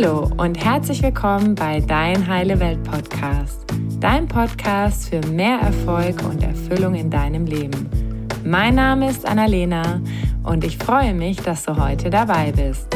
Hallo und herzlich willkommen bei Dein Heile Welt Podcast, dein Podcast für mehr Erfolg und Erfüllung in deinem Leben. Mein Name ist Annalena und ich freue mich, dass du heute dabei bist.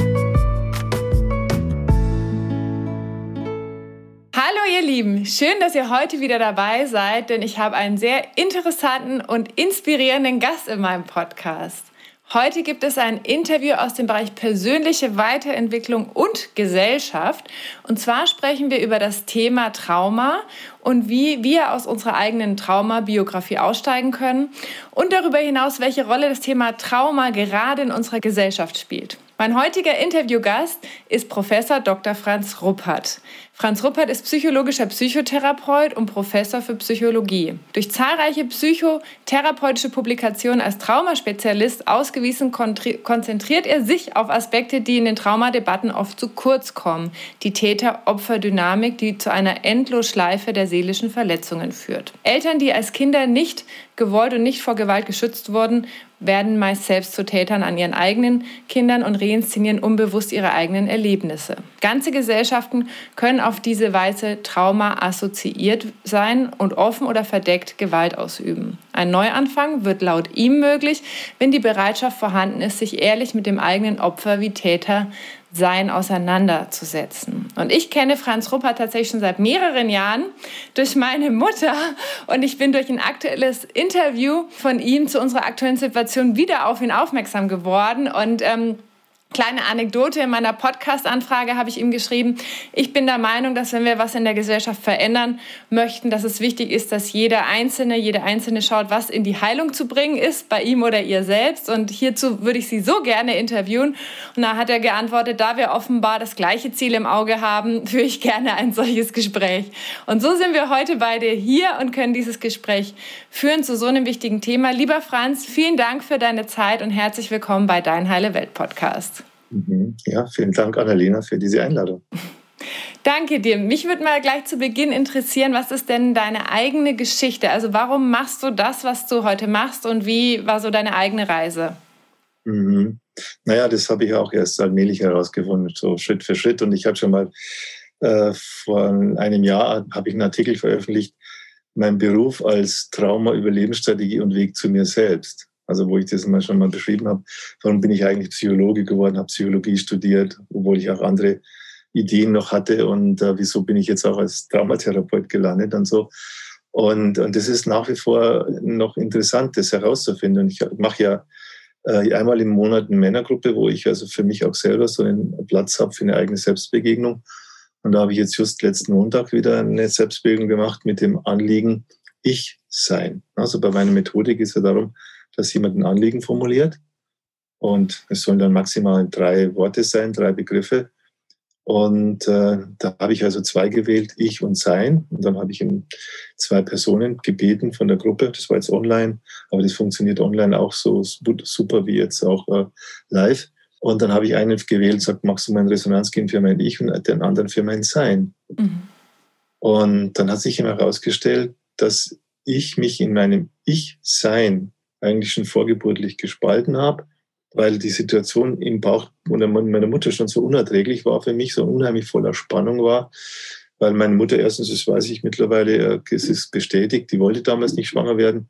Hallo ihr Lieben, schön, dass ihr heute wieder dabei seid, denn ich habe einen sehr interessanten und inspirierenden Gast in meinem Podcast. Heute gibt es ein Interview aus dem Bereich persönliche Weiterentwicklung und Gesellschaft. Und zwar sprechen wir über das Thema Trauma und wie wir aus unserer eigenen Traumabiografie aussteigen können und darüber hinaus, welche Rolle das Thema Trauma gerade in unserer Gesellschaft spielt. Mein heutiger Interviewgast ist Professor Dr. Franz Ruppert. Franz Ruppert ist psychologischer Psychotherapeut und Professor für Psychologie. Durch zahlreiche psychotherapeutische Publikationen als Traumaspezialist ausgewiesen konzentriert er sich auf Aspekte, die in den Traumadebatten oft zu kurz kommen. Die Täter-Opfer-Dynamik, die zu einer Endlosschleife der seelischen Verletzungen führt. Eltern, die als Kinder nicht gewollt und nicht vor Gewalt geschützt wurden, werden meist selbst zu Tätern an ihren eigenen Kindern und reinszenieren unbewusst ihre eigenen Erlebnisse. Ganze Gesellschaften können auf diese Weise Trauma assoziiert sein und offen oder verdeckt Gewalt ausüben. Ein Neuanfang wird laut ihm möglich, wenn die Bereitschaft vorhanden ist, sich ehrlich mit dem eigenen Opfer wie Täter sein auseinanderzusetzen. Und ich kenne Franz Ruppert tatsächlich schon seit mehreren Jahren durch meine Mutter und ich bin durch ein aktuelles Interview von ihm zu unserer aktuellen Situation wieder auf ihn aufmerksam geworden und ähm, Kleine Anekdote in meiner Podcast-Anfrage habe ich ihm geschrieben, ich bin der Meinung, dass wenn wir was in der Gesellschaft verändern möchten, dass es wichtig ist, dass jeder Einzelne, jede Einzelne schaut, was in die Heilung zu bringen ist, bei ihm oder ihr selbst. Und hierzu würde ich Sie so gerne interviewen. Und da hat er geantwortet, da wir offenbar das gleiche Ziel im Auge haben, führe ich gerne ein solches Gespräch. Und so sind wir heute beide hier und können dieses Gespräch führen zu so einem wichtigen Thema. Lieber Franz, vielen Dank für deine Zeit und herzlich willkommen bei Dein Heile Welt Podcast. Mhm. Ja, vielen Dank, Annalena, für diese Einladung. Danke dir. Mich würde mal gleich zu Beginn interessieren, was ist denn deine eigene Geschichte? Also warum machst du das, was du heute machst und wie war so deine eigene Reise? Mhm. Naja, das habe ich auch erst allmählich herausgefunden, so Schritt für Schritt. Und ich habe schon mal äh, vor einem Jahr habe ich einen Artikel veröffentlicht, mein Beruf als Trauma-Überlebensstrategie und Weg zu mir selbst also wo ich das mal schon mal beschrieben habe, warum bin ich eigentlich Psychologe geworden, habe Psychologie studiert, obwohl ich auch andere Ideen noch hatte und äh, wieso bin ich jetzt auch als Traumatherapeut gelandet und so. Und, und das ist nach wie vor noch interessant, das herauszufinden. Und ich mache ja äh, einmal im Monat eine Männergruppe, wo ich also für mich auch selber so einen Platz habe für eine eigene Selbstbegegnung. Und da habe ich jetzt just letzten Montag wieder eine Selbstbegegnung gemacht mit dem Anliegen Ich sein. Also bei meiner Methodik ist ja darum, dass jemand ein Anliegen formuliert. Und es sollen dann maximal drei Worte sein, drei Begriffe. Und äh, da habe ich also zwei gewählt, ich und sein. Und dann habe ich zwei Personen gebeten von der Gruppe. Das war jetzt online, aber das funktioniert online auch so super wie jetzt auch äh, live. Und dann habe ich einen gewählt, sagt, magst du mal in Resonanz gehen für mein Ich und den anderen für mein Sein. Mhm. Und dann hat sich immer herausgestellt, dass ich mich in meinem Ich-Sein eigentlich schon vorgeburtlich gespalten habe, weil die Situation im Bauch meiner Mutter schon so unerträglich war für mich, so unheimlich voller Spannung war, weil meine Mutter erstens, das weiß ich mittlerweile, äh, es ist bestätigt, die wollte damals nicht schwanger werden.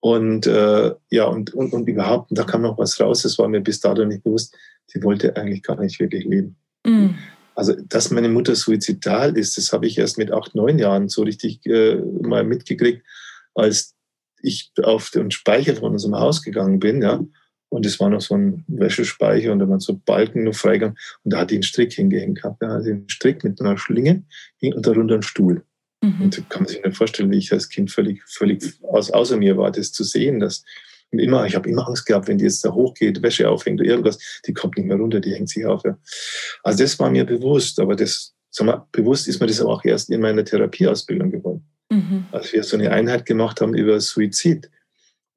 Und äh, ja, und, und, und überhaupt, und da kam noch was raus, das war mir bis dato nicht bewusst, die wollte eigentlich gar nicht wirklich leben. Mhm. Also, dass meine Mutter suizidal ist, das habe ich erst mit acht, neun Jahren so richtig äh, mal mitgekriegt, als ich auf den Speicher von unserem Haus gegangen bin, ja, und es war noch so ein Wäschespeicher und da waren so Balken noch freigegangen und da hat die einen Strick hingehängt gehabt. Da hat einen Strick mit einer Schlinge und darunter einen Stuhl. Mhm. Und da kann man sich nicht vorstellen, wie ich als Kind völlig, völlig aus, außer mir war, das zu sehen. Dass, und immer, ich habe immer Angst gehabt, wenn die jetzt da hochgeht, Wäsche aufhängt oder irgendwas, die kommt nicht mehr runter, die hängt sich auf. Ja. Also das war mir bewusst, aber das, sag mal, bewusst ist mir das auch erst in meiner Therapieausbildung geworden mhm. als wir so eine Einheit gemacht haben über Suizid.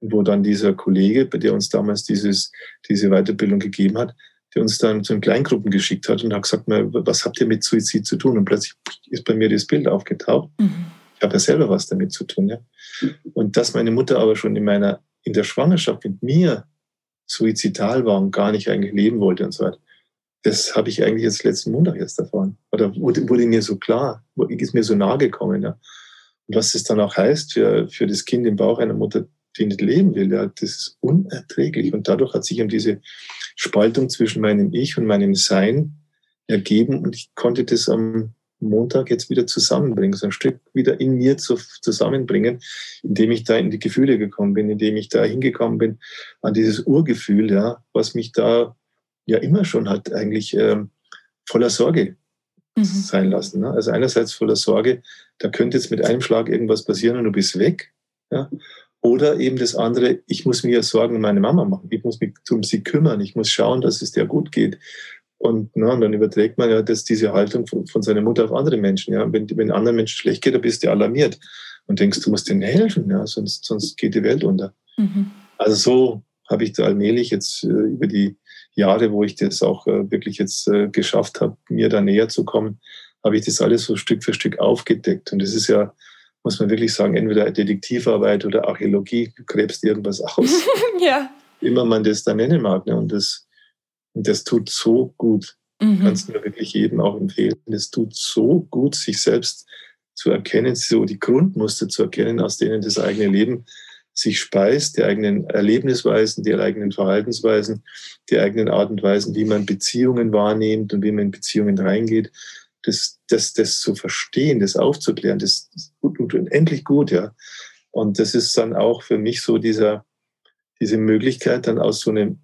Wo dann dieser Kollege, bei der uns damals dieses, diese Weiterbildung gegeben hat, der uns dann zu den Kleingruppen geschickt hat und hat gesagt, was habt ihr mit Suizid zu tun? Und plötzlich ist bei mir das Bild aufgetaucht. Mhm. Ich habe ja selber was damit zu tun. Ja? Und dass meine Mutter aber schon in meiner, in der Schwangerschaft mit mir suizidal war und gar nicht eigentlich leben wollte und so weiter, das habe ich eigentlich jetzt letzten Montag erst erfahren. Oder wurde, wurde mir so klar, ist mir so nahe gekommen. Ja. Was es dann auch heißt für, für das Kind im Bauch einer Mutter, die nicht leben will, ja, das ist unerträglich. Und dadurch hat sich eben diese Spaltung zwischen meinem Ich und meinem Sein ergeben. Und ich konnte das am Montag jetzt wieder zusammenbringen, so ein Stück wieder in mir zu, zusammenbringen, indem ich da in die Gefühle gekommen bin, indem ich da hingekommen bin an dieses Urgefühl, ja, was mich da ja immer schon hat eigentlich ähm, voller Sorge mhm. sein lassen. Ne? Also einerseits voller Sorge, da könnte jetzt mit einem Schlag irgendwas passieren und du bist weg. Ja? Oder eben das andere, ich muss mir Sorgen um meine Mama machen. Ich muss mich um sie kümmern. Ich muss schauen, dass es dir gut geht. Und, na, und dann überträgt man ja das, diese Haltung von, von seiner Mutter auf andere Menschen. Ja? Wenn, wenn anderen Menschen schlecht geht, dann bist du alarmiert und denkst, du musst denen helfen, ja? sonst, sonst geht die Welt unter. Mhm. Also so habe ich da allmählich jetzt äh, über die Jahre, wo ich das auch äh, wirklich jetzt äh, geschafft habe, mir da näher zu kommen, habe ich das alles so Stück für Stück aufgedeckt. Und das ist ja, muss man wirklich sagen, entweder Detektivarbeit oder Archäologie, du gräbst irgendwas aus. ja. Immer man das da nennen mag. Ne? Und das, das tut so gut. Mhm. Kannst du mir wirklich jedem auch empfehlen. Das tut so gut, sich selbst zu erkennen, so die Grundmuster zu erkennen, aus denen das eigene Leben sich speist, die eigenen Erlebnisweisen, die eigenen Verhaltensweisen, die eigenen Art und Weisen, wie man Beziehungen wahrnimmt und wie man in Beziehungen reingeht, das, das, das zu verstehen, das aufzuklären, das ist gut und endlich gut, ja. Und das ist dann auch für mich so dieser, diese Möglichkeit dann aus so einem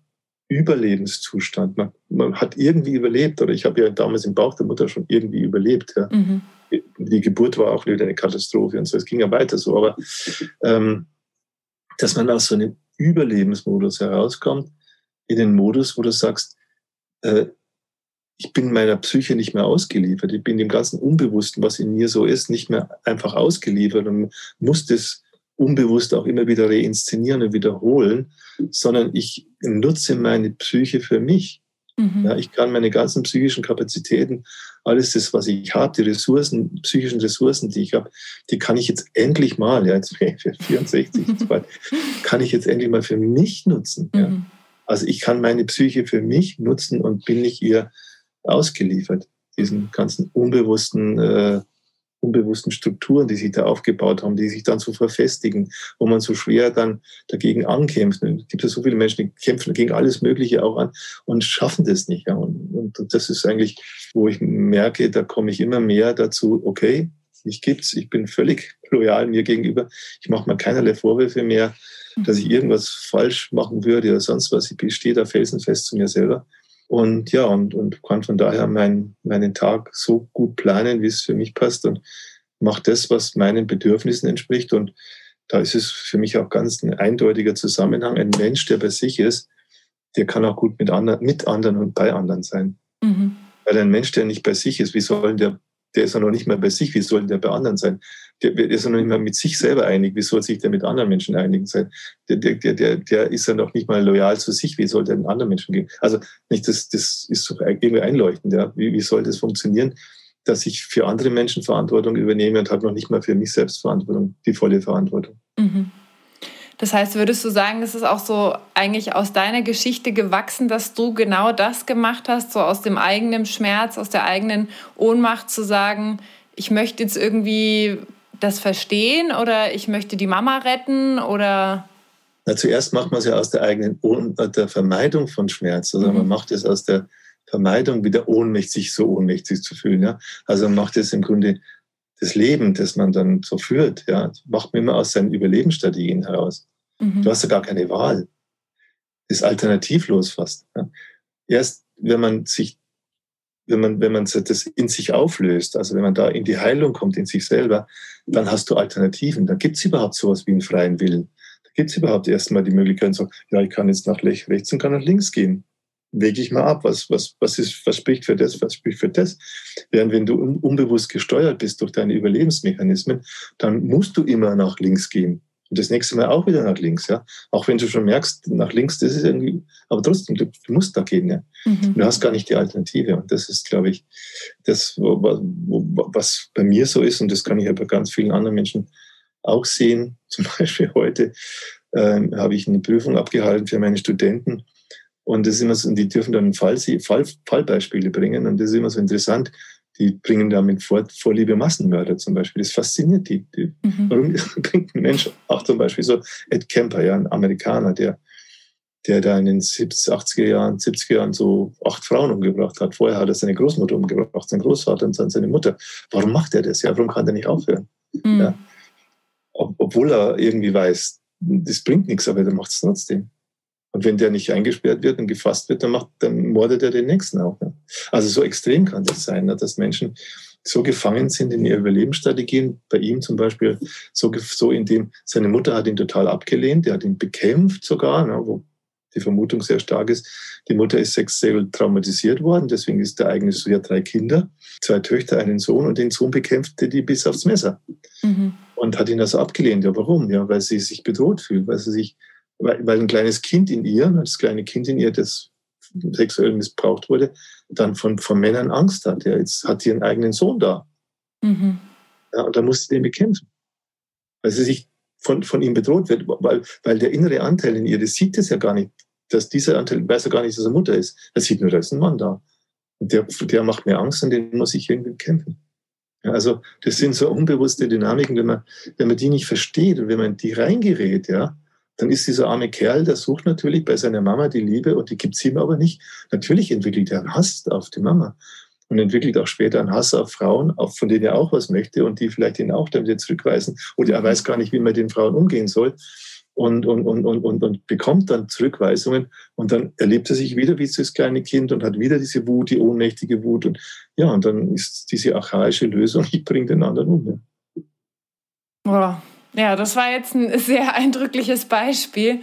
Überlebenszustand. Man, man hat irgendwie überlebt, oder ich habe ja damals im Bauch der Mutter schon irgendwie überlebt. Ja. Mhm. Die Geburt war auch wieder eine Katastrophe und so. Es ging ja weiter so, aber ähm, dass man aus so einem Überlebensmodus herauskommt, in den Modus, wo du sagst, äh, ich bin meiner Psyche nicht mehr ausgeliefert, ich bin dem ganzen Unbewussten, was in mir so ist, nicht mehr einfach ausgeliefert und muss das unbewusst auch immer wieder reinszenieren und wiederholen, sondern ich nutze meine Psyche für mich. Mhm. Ja, ich kann meine ganzen psychischen Kapazitäten, alles das, was ich habe, die Ressourcen, psychischen Ressourcen, die ich habe, die kann ich jetzt endlich mal, ja, jetzt bin ich 64, kann ich jetzt endlich mal für mich nutzen. Mhm. Ja. Also ich kann meine Psyche für mich nutzen und bin nicht ihr ausgeliefert, diesen ganzen unbewussten äh, unbewussten Strukturen, die sich da aufgebaut haben, die sich dann so verfestigen, wo man so schwer dann dagegen ankämpft. Es gibt ja so viele Menschen, die kämpfen gegen alles Mögliche auch an und schaffen das nicht. Ja. Und, und das ist eigentlich, wo ich merke, da komme ich immer mehr dazu, okay, mich gibt's, ich bin völlig loyal mir gegenüber, ich mache mir keinerlei Vorwürfe mehr, dass ich irgendwas falsch machen würde oder sonst was. Ich stehe da felsenfest zu mir selber. Und ja, und, und kann von daher mein, meinen Tag so gut planen, wie es für mich passt und mache das, was meinen Bedürfnissen entspricht. Und da ist es für mich auch ganz ein eindeutiger Zusammenhang. Ein Mensch, der bei sich ist, der kann auch gut mit anderen, mit anderen und bei anderen sein. Mhm. Weil ein Mensch, der nicht bei sich ist, wie soll der der ist ja noch nicht mal bei sich, wie soll der bei anderen sein? Der, ist ja noch nicht mal mit sich selber einig, wie soll sich der mit anderen Menschen einigen sein? Der, der, der, der ist ja noch nicht mal loyal zu sich, wie soll der den anderen Menschen gehen? Also nicht, das, das ist doch irgendwie einleuchtend, ja. Wie, wie soll das funktionieren, dass ich für andere Menschen Verantwortung übernehme und habe noch nicht mal für mich selbst Verantwortung, die volle Verantwortung? Mhm. Das heißt, würdest du sagen, es ist auch so eigentlich aus deiner Geschichte gewachsen, dass du genau das gemacht hast, so aus dem eigenen Schmerz, aus der eigenen Ohnmacht zu sagen, ich möchte jetzt irgendwie das verstehen oder ich möchte die Mama retten oder? Na, zuerst macht man es ja aus der eigenen Ohn der Vermeidung von Schmerz. Also mhm. man macht es aus der Vermeidung, wieder ohnmächtig, so ohnmächtig zu fühlen. Ja? Also man macht es im Grunde das Leben, das man dann so führt, ja, macht man immer aus seinen Überlebensstrategien heraus. Mhm. Du hast ja gar keine Wahl. Ist alternativlos fast. Ja. Erst wenn man sich, wenn man, wenn man das in sich auflöst, also wenn man da in die Heilung kommt, in sich selber, dann hast du Alternativen. Da gibt es überhaupt sowas wie einen freien Willen. Da gibt es überhaupt erstmal die Möglichkeit, so, ja, ich kann jetzt nach rechts und kann nach links gehen wege ich mal ab, was, was, was, ist, was spricht für das, was spricht für das. Während wenn du unbewusst gesteuert bist durch deine Überlebensmechanismen, dann musst du immer nach links gehen. Und das nächste Mal auch wieder nach links, ja. Auch wenn du schon merkst, nach links, das ist irgendwie, aber trotzdem, du, du musst da gehen, ja. Mhm. Du hast gar nicht die Alternative. Und das ist, glaube ich, das, was bei mir so ist, und das kann ich ja bei ganz vielen anderen Menschen auch sehen. Zum Beispiel heute ähm, habe ich eine Prüfung abgehalten für meine Studenten Und das ist immer so, die dürfen dann Fall, Fall, Fallbeispiele bringen. Und das ist immer so interessant. Die bringen damit vor, Vorliebe Massenmörder zum Beispiel. Das fasziniert die. die mhm. Warum bringt ein Mensch, auch zum Beispiel so Ed Kemper, ja, ein Amerikaner, der, der da in den 70, 80er Jahren, 70er Jahren so acht Frauen umgebracht hat. Vorher hat er seine Großmutter umgebracht, seinen Großvater und dann seine Mutter. Warum macht er das? Ja, warum kann er nicht aufhören? Mhm. Ja. Ob, obwohl er irgendwie weiß, das bringt nichts, aber er macht es trotzdem. Und wenn der nicht eingesperrt wird und gefasst wird, dann, macht, dann mordet er den nächsten auch. Ne? Also so extrem kann das sein, ne? dass Menschen so gefangen sind in ihren Überlebensstrategien. Bei ihm zum Beispiel so, so in dem, seine Mutter hat ihn total abgelehnt, er hat ihn bekämpft sogar, ne? wo die Vermutung sehr stark ist. Die Mutter ist sexuell traumatisiert worden, deswegen ist der eigene Sohn ja drei Kinder, zwei Töchter, einen Sohn und den Sohn bekämpfte die bis aufs Messer. Mhm. Und hat ihn also abgelehnt. Ja, warum? Ja, weil sie sich bedroht fühlt, weil sie sich weil, weil ein kleines Kind in ihr, das kleine Kind in ihr, das sexuell missbraucht wurde, dann von, von Männern Angst hat. Ja, jetzt hat sie ihren eigenen Sohn da. Mhm. Ja, und da muss sie den bekämpfen. Weil sie sich von, von ihm bedroht wird, weil, weil der innere Anteil in ihr, das sieht es ja gar nicht, dass dieser Anteil weiß ja gar nicht, dass er Mutter ist. Er sieht nur, da ist ein Mann da. Und der, der macht mir Angst und den muss ich irgendwie kämpfen. Ja, also das sind so unbewusste Dynamiken, wenn man, wenn man die nicht versteht und wenn man in die reingerät, ja, dann ist dieser arme Kerl, der sucht natürlich bei seiner Mama die Liebe und die gibt es ihm aber nicht. Natürlich entwickelt er einen Hass auf die Mama und entwickelt auch später einen Hass auf Frauen, von denen er auch was möchte und die vielleicht ihn auch wieder zurückweisen oder er weiß gar nicht, wie man mit den Frauen umgehen soll und, und, und, und, und, bekommt dann Zurückweisungen und dann erlebt er sich wieder wie das kleine Kind und hat wieder diese Wut, die ohnmächtige Wut und ja, und dann ist diese archaische Lösung, ich bringe den anderen um. Ja. Boah, ja, das war jetzt ein sehr eindrückliches Beispiel.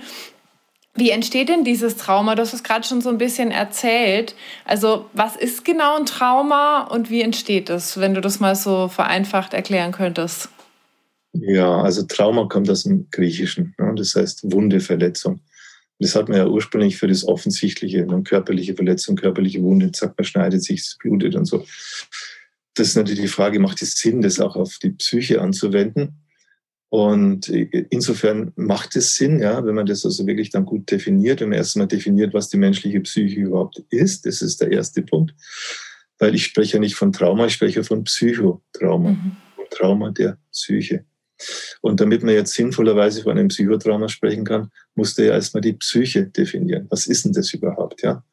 Wie entsteht denn dieses Trauma? Du hast es gerade schon so ein bisschen erzählt. Also, was ist genau ein Trauma und wie entsteht es, wenn du das mal so vereinfacht erklären könntest? Ja, also Trauma kommt aus dem Griechischen. Ne? Das heißt Wunde, Verletzung. Das hat man ja ursprünglich für das Offensichtliche, eine körperliche Verletzung, körperliche Wunde, sagt man, schneidet sich, es blutet und so. Das ist natürlich die Frage, macht es Sinn, das auch auf die Psyche anzuwenden? Und insofern macht es Sinn, ja, wenn man das also wirklich dann gut definiert, wenn man erstmal definiert, was die menschliche Psyche überhaupt ist. Das ist der erste Punkt. Weil ich spreche ja nicht von Trauma, ich spreche von Psychotrauma. Mhm. Trauma der Psyche. Und damit man jetzt sinnvollerweise von einem Psychotrauma sprechen kann, musste ja erstmal die Psyche definieren. Was ist denn das überhaupt, ja?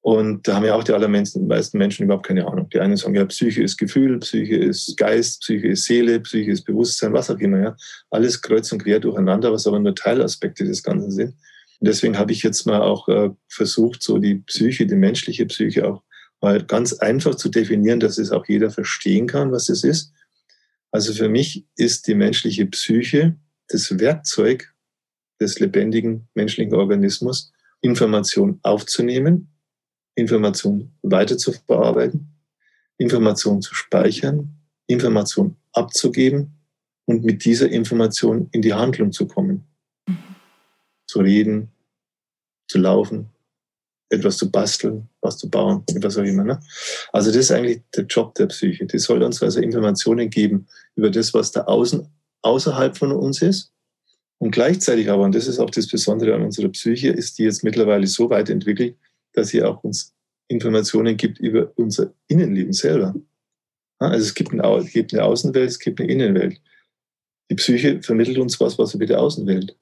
Und da haben ja auch die allermeisten meisten Menschen überhaupt keine Ahnung. Die einen sagen, ja, Psyche ist Gefühl, Psyche ist Geist, Psyche ist Seele, Psyche ist Bewusstsein, was auch immer. Ja. Alles kreuz und quer durcheinander, was aber nur Teilaspekte des Ganzen sind. Und deswegen habe ich jetzt mal auch äh, versucht, so die Psyche, die menschliche Psyche auch mal ganz einfach zu definieren, dass es auch jeder verstehen kann, was es ist. Also für mich ist die menschliche Psyche das Werkzeug des lebendigen menschlichen Organismus, Information aufzunehmen, Information weiter zu verarbeiten, Information zu speichern, Information abzugeben und mit dieser Information in die Handlung zu kommen. Mhm. Zu reden, zu laufen, etwas zu basteln, was zu bauen, etwas auch immer. Ne? Also das ist eigentlich der Job der Psyche. Die soll uns also Informationen geben über das, was da außen, außerhalb von uns ist. Und gleichzeitig aber, und das ist auch das Besondere an unserer Psyche, ist die jetzt mittlerweile so weit entwickelt, dass sie auch uns Informationen gibt über unser Innenleben selber. Also es gibt, eine, es eine Außenwelt, es gibt eine Innenwelt. Die Psyche vermittelt uns was, was über die Außenwelt.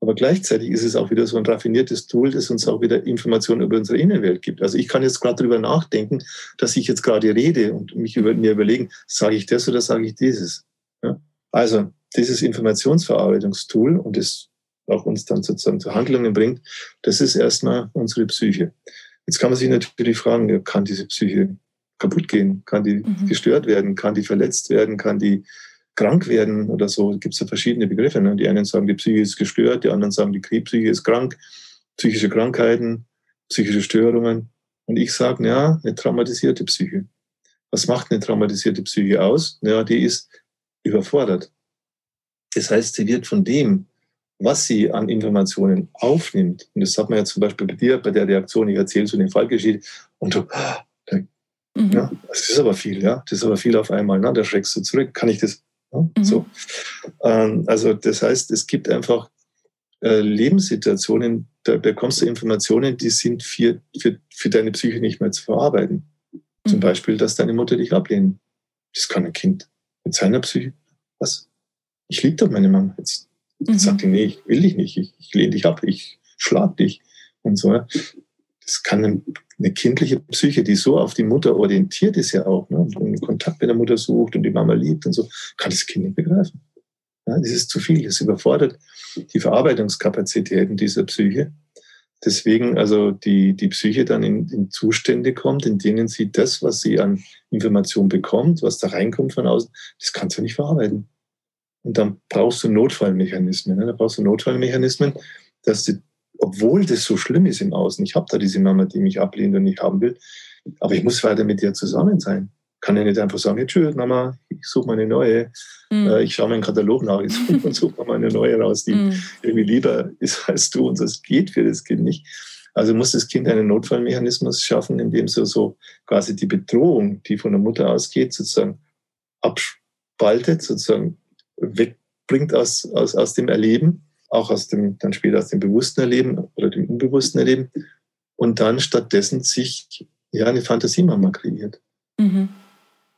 Aber gleichzeitig ist es auch wieder so ein raffiniertes Tool, das uns auch wieder Informationen über unsere Innenwelt gibt. Also ich kann jetzt gerade darüber nachdenken, dass ich jetzt gerade rede und mich über, mir überlegen, sage ich das oder sage ich dieses. Ja? Also dieses Informationsverarbeitungstool und das auch uns dann sozusagen zu Handlungen bringt, das ist erstmal unsere Psyche. Jetzt kann man sich natürlich fragen, kann diese Psyche kaputt gehen? Kann die mhm. gestört werden? Kann die verletzt werden? Kann die krank werden oder so? Gibt es da verschiedene Begriffe. Ne? Die einen sagen, die Psyche ist gestört, die anderen sagen, die Psyche ist krank, psychische Krankheiten, psychische Störungen. Und ich sage, ja, eine traumatisierte Psyche. Was macht eine traumatisierte Psyche aus? Ja, die ist überfordert. Das heißt, sie wird von dem, was sie an Informationen aufnimmt, und das hat man ja zum Beispiel bei dir, bei der Reaktion, ich erzähle so den Fall geschieht, und du, mhm. ja, das ist aber viel, ja, das ist aber viel auf einmal, ne? da schreckst du zurück, kann ich das, ja? mhm. so. Ähm, also das heißt, es gibt einfach äh, Lebenssituationen, da bekommst du Informationen, die sind für, für, für deine Psyche nicht mehr zu verarbeiten. Mhm. Zum Beispiel, dass deine Mutter dich ablehnt. Das kann ein Kind mit seiner Psyche. Was? Ich liebe doch meine Mama. Jetzt, mhm. sagt die, nee, ich will dich nicht. Ich, ich lehne dich ab. Ich schlag dich. Und so. Das kann eine, eine, kindliche Psyche, die so auf die Mutter orientiert ist ja auch, ne? und Kontakt mit der Mutter sucht und die Mama liebt und so, kann das Kind nicht begreifen. Ja, das ist zu viel. Das überfordert die Verarbeitungskapazitäten dieser Psyche. Deswegen also die, die Psyche dann in, in Zustände kommt, in denen sie das, was sie an Information bekommt, was da reinkommt von außen, das kannst du nicht verarbeiten. Und dann brauchst du Notfallmechanismen. Ne? Da brauchst du Notfallmechanismen, dass du, obwohl das so schlimm ist im Außen, ich habe da diese Mama, die mich ablehnt und nicht haben will, aber ich muss weiter mit dir zusammen sein kann ja nicht einfach sagen, hey, tschüss, Mama, ich suche mal eine neue. Mm. Äh, ich schaue meinen Katalog nach, und suche mal eine neue raus, die mm. irgendwie lieber ist als du. Und das geht für das Kind nicht. Also muss das Kind einen Notfallmechanismus schaffen, in dem so, so quasi die Bedrohung, die von der Mutter ausgeht, sozusagen abspaltet, sozusagen wegbringt aus, aus, aus dem Erleben, auch aus dem, dann später aus dem bewussten Erleben oder dem unbewussten Erleben und dann stattdessen sich ja eine Fantasiemama kreiert. Mhm.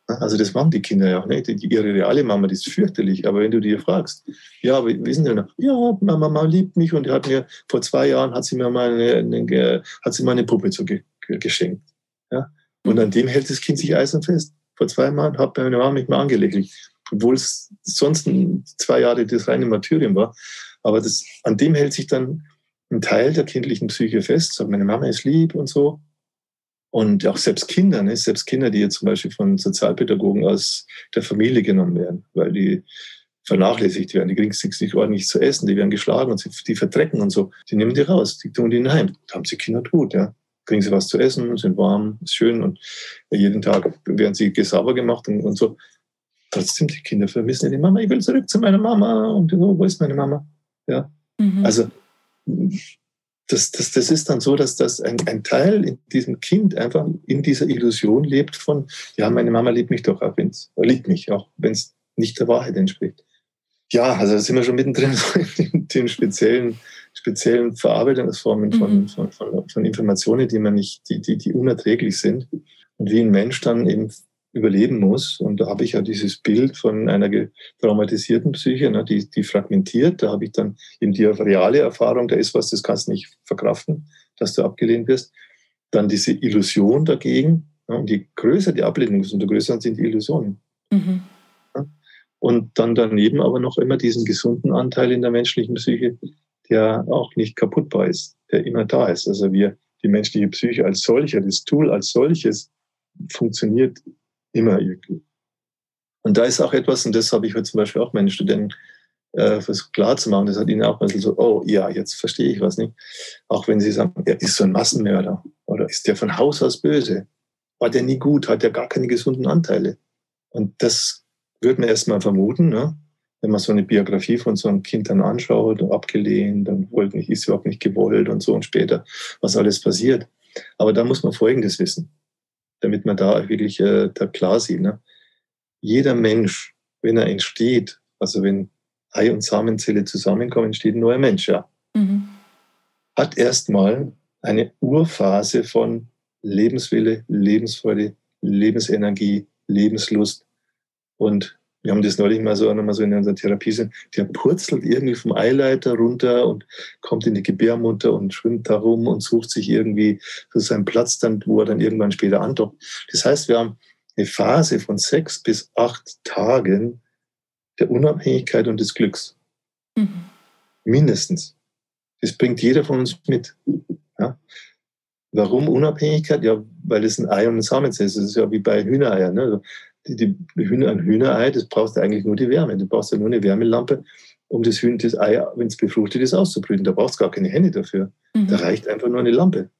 Also das machen die Kinder ja auch nicht. Die, ihre reale Mama, die ist fürchterlich. Aber wenn du dir fragst, ja, wie, sind denn Ja, Mama, Mama liebt mich und hat mir vor zwei Jahren hat sie mir mal eine, eine hat sie mal eine Puppe zu ge, geschenkt. Ja? Und an dem hält das Kind sich eisern fest. Vor zwei Jahren hat meine Mama mich mal angelächelt, obwohl es sonst zwei Jahre das reine Martyrium war. Aber das, an dem hält sich dann ein Teil der kindlichen Psyche fest, sagt, meine Mama ist lieb und so. Und auch selbst Kinder, ne? selbst Kinder, die jetzt zum Beispiel von Sozialpädagogen aus der Familie genommen werden, weil die vernachlässigt werden, die kriegen es nicht ordentlich zu essen, die werden geschlagen und die verdrecken und so. Die nehmen die raus, die tun die in heim. Da haben sie Kinder tot, ja. Kriegen sie was zu essen, sind warm, ist schön und jeden Tag werden sie sauber gemacht und, und so. Trotzdem, die Kinder vermissen die Mama, ich will zurück zu meiner Mama und wo ist meine Mama? Ja. Mhm. Also das, das, das ist dann so, dass das ein, ein Teil in diesem Kind einfach in dieser Illusion lebt von, ja, meine Mama liebt mich doch auch, wenn's, liebt mich auch, wenn es nicht der Wahrheit entspricht. Ja, also da sind wir schon mittendrin in den speziellen, speziellen Verarbeitungsformen von, mhm. von, von, von, Informationen, die man nicht, die, die, die unerträglich sind. Und wie ein Mensch dann eben überleben muss. Und da habe ich ja dieses Bild von einer traumatisierten Psyche, ne, die, die fragmentiert. Da habe ich dann eben die reale Erfahrung, da ist was, das kannst du nicht verkraften, dass du abgelehnt wirst. Dann diese Illusion dagegen. Ne, und je größer die Ablehnung ist, umso größer sind die Illusionen. Mhm. Und dann daneben aber noch immer diesen gesunden Anteil in der menschlichen Psyche, der auch nicht kaputtbar ist, der immer da ist. Also wir, die menschliche Psyche als solcher, das Tool als solches funktioniert Immer irgendwie. Und da ist auch etwas, und das habe ich heute zum Beispiel auch meinen Studenten äh, versucht klar zu machen, das hat ihnen auch ein bisschen so, oh ja, jetzt verstehe ich was nicht. Auch wenn sie sagen, er ist so ein Massenmörder oder ist der von Haus aus böse? War der nie gut? Hat der gar keine gesunden Anteile? Und das würde man erstmal vermuten, ne? wenn man so eine Biografie von so einem Kind dann anschaut, abgelehnt, dann wollte nicht, ist überhaupt nicht gewollt und so und später, was alles passiert. Aber da muss man Folgendes wissen damit man da wirklich äh, da klar sieht. Ne? Jeder Mensch, wenn er entsteht, also wenn Ei und Samenzelle zusammenkommen, entsteht ein neuer Mensch, ja. Mhm. Hat erstmal eine Urphase von Lebenswille, Lebensfreude, Lebensenergie, Lebenslust und wir haben das neulich mal so, mal so in unserer Therapie sind, der purzelt irgendwie vom Eileiter runter und kommt in die Gebärmutter und schwimmt da rum und sucht sich irgendwie so seinen Platz dann, wo er dann irgendwann später andockt. Das heißt, wir haben eine Phase von sechs bis acht Tagen der Unabhängigkeit und des Glücks. Mhm. Mindestens. Das bringt jeder von uns mit. Ja? Warum Unabhängigkeit? Ja, weil es ein Ei und ein Samenzell ist. Das ist ja wie bei Hühnereiern. Ne? Die, die Hühner, ein Hühnerei, das brauchst du eigentlich nur die Wärme. Du brauchst ja nur eine Wärmelampe, um das, Hühner, das Ei, wenn es befruchtet ist, auszubrüten. Da brauchst du gar keine Hände dafür. Mhm. Da reicht einfach nur eine Lampe.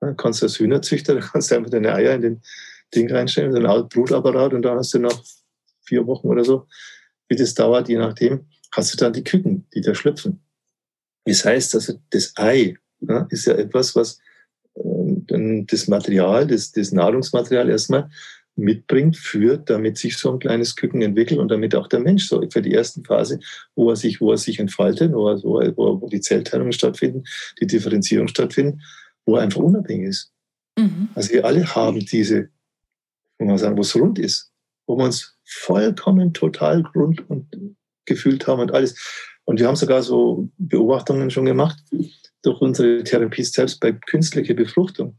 Dann kannst du als Hühnerzüchter, da kannst du einfach deine Eier in den Ding reinstellen, so ein Brutapparat und dann hast du nach vier Wochen oder so, wie das dauert, je nachdem, hast du dann die Küken, die da schlüpfen. Das heißt also, das Ei ja, ist ja etwas, was äh, das Material, das, das Nahrungsmaterial erstmal mitbringt, führt, damit sich so ein kleines Küken entwickelt und damit auch der Mensch so für die ersten Phase, wo er sich, wo er sich entfaltet, wo, er, wo, er, wo die Zellteilungen stattfinden, die Differenzierung stattfinden, wo er einfach unabhängig ist. Mhm. Also wir alle haben diese, wo man sagen, wo es rund ist, wo wir uns vollkommen total rund und gefühlt haben und alles. Und wir haben sogar so Beobachtungen schon gemacht durch unsere Therapie selbst bei künstlicher Befruchtung.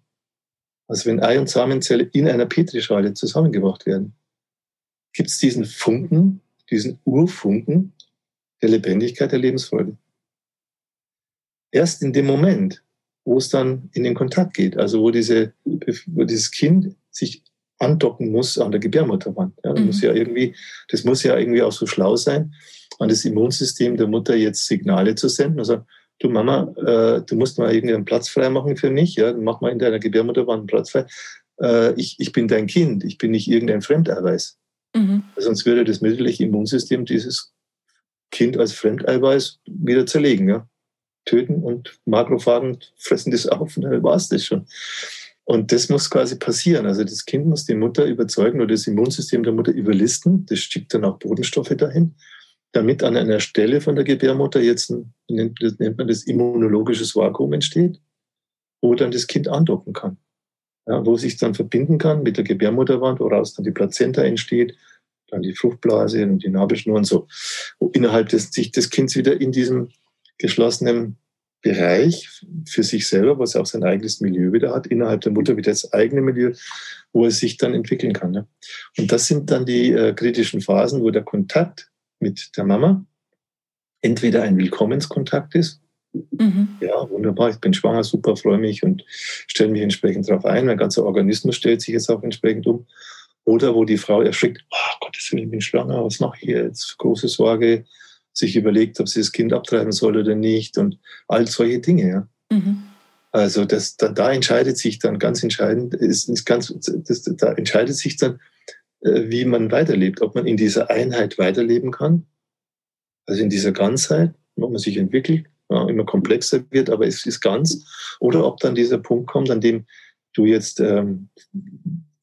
Also wenn Ei- und Samenzelle in einer Petrischale zusammengebracht werden, gibt es diesen Funken, diesen Urfunken der Lebendigkeit, der Lebensfreude. Erst in dem Moment, wo es dann in den Kontakt geht, also wo, diese, wo dieses Kind sich andocken muss an der Gebärmutterwand. Ja, das, mhm. muss ja irgendwie, das muss ja irgendwie auch so schlau sein, an das Immunsystem der Mutter jetzt Signale zu senden. Also du Mama, äh, du musst mal irgendwie einen Platz frei machen für mich, ja, mach mal in deiner Gebärmutterwand einen Platz frei. Äh, ich, ich bin dein Kind, ich bin nicht irgendein Fremdeiweiß. Mhm. Sonst würde das mütterliche Immunsystem dieses Kind als Fremdeiweiß wieder zerlegen, ja. Töten und Makrophagen fressen das auf und dann war es das schon. Und das muss quasi passieren. Also das Kind muss die Mutter überzeugen oder das Immunsystem der Mutter überlisten. Das schickt dann auch Bodenstoffe dahin damit an einer Stelle von der Gebärmutter jetzt ein, nennt, nennt man das immunologisches Vakuum entsteht, wo dann das Kind andocken kann. Ja, wo sich dann verbinden kann mit der Gebärmutterwand, woraus dann die Plazenta entsteht, dann die Fruchtblase und die Nabelschnur und so. Wo innerhalb des, sich des Kindes wieder in diesem geschlossenen Bereich für sich selber, was auch sein eigenes Milieu wieder hat, innerhalb der Mutter wieder das eigene Milieu, wo es sich dann entwickeln kann. Ne? Und das sind dann die äh, kritischen Phasen, wo der Kontakt mit der Mama entweder ein Willkommenskontakt ist. Mhm. Ja, wunderbar, ich bin schwanger, super, freue mich und stelle mich entsprechend darauf ein. Mein ganzer Organismus stellt sich jetzt auch entsprechend um. Oder wo die Frau erschrickt, oh Gottes Willen, ich bin schwanger, was mache ich jetzt? Große Sorge, sich überlegt, ob sie das Kind abtreiben soll oder nicht und all solche Dinge. Ja. Mhm. Also das, da, da, entscheidet sich dann ganz entscheidend, ist, ist ganz, das, da entscheidet sich dann, wie man weiterlebt, ob man in dieser Einheit weiterleben kann, also in dieser Ganzheit, ob man sich entwickelt, ja, immer komplexer wird, aber es ist ganz, oder ob dann dieser Punkt kommt, an dem du jetzt, ähm,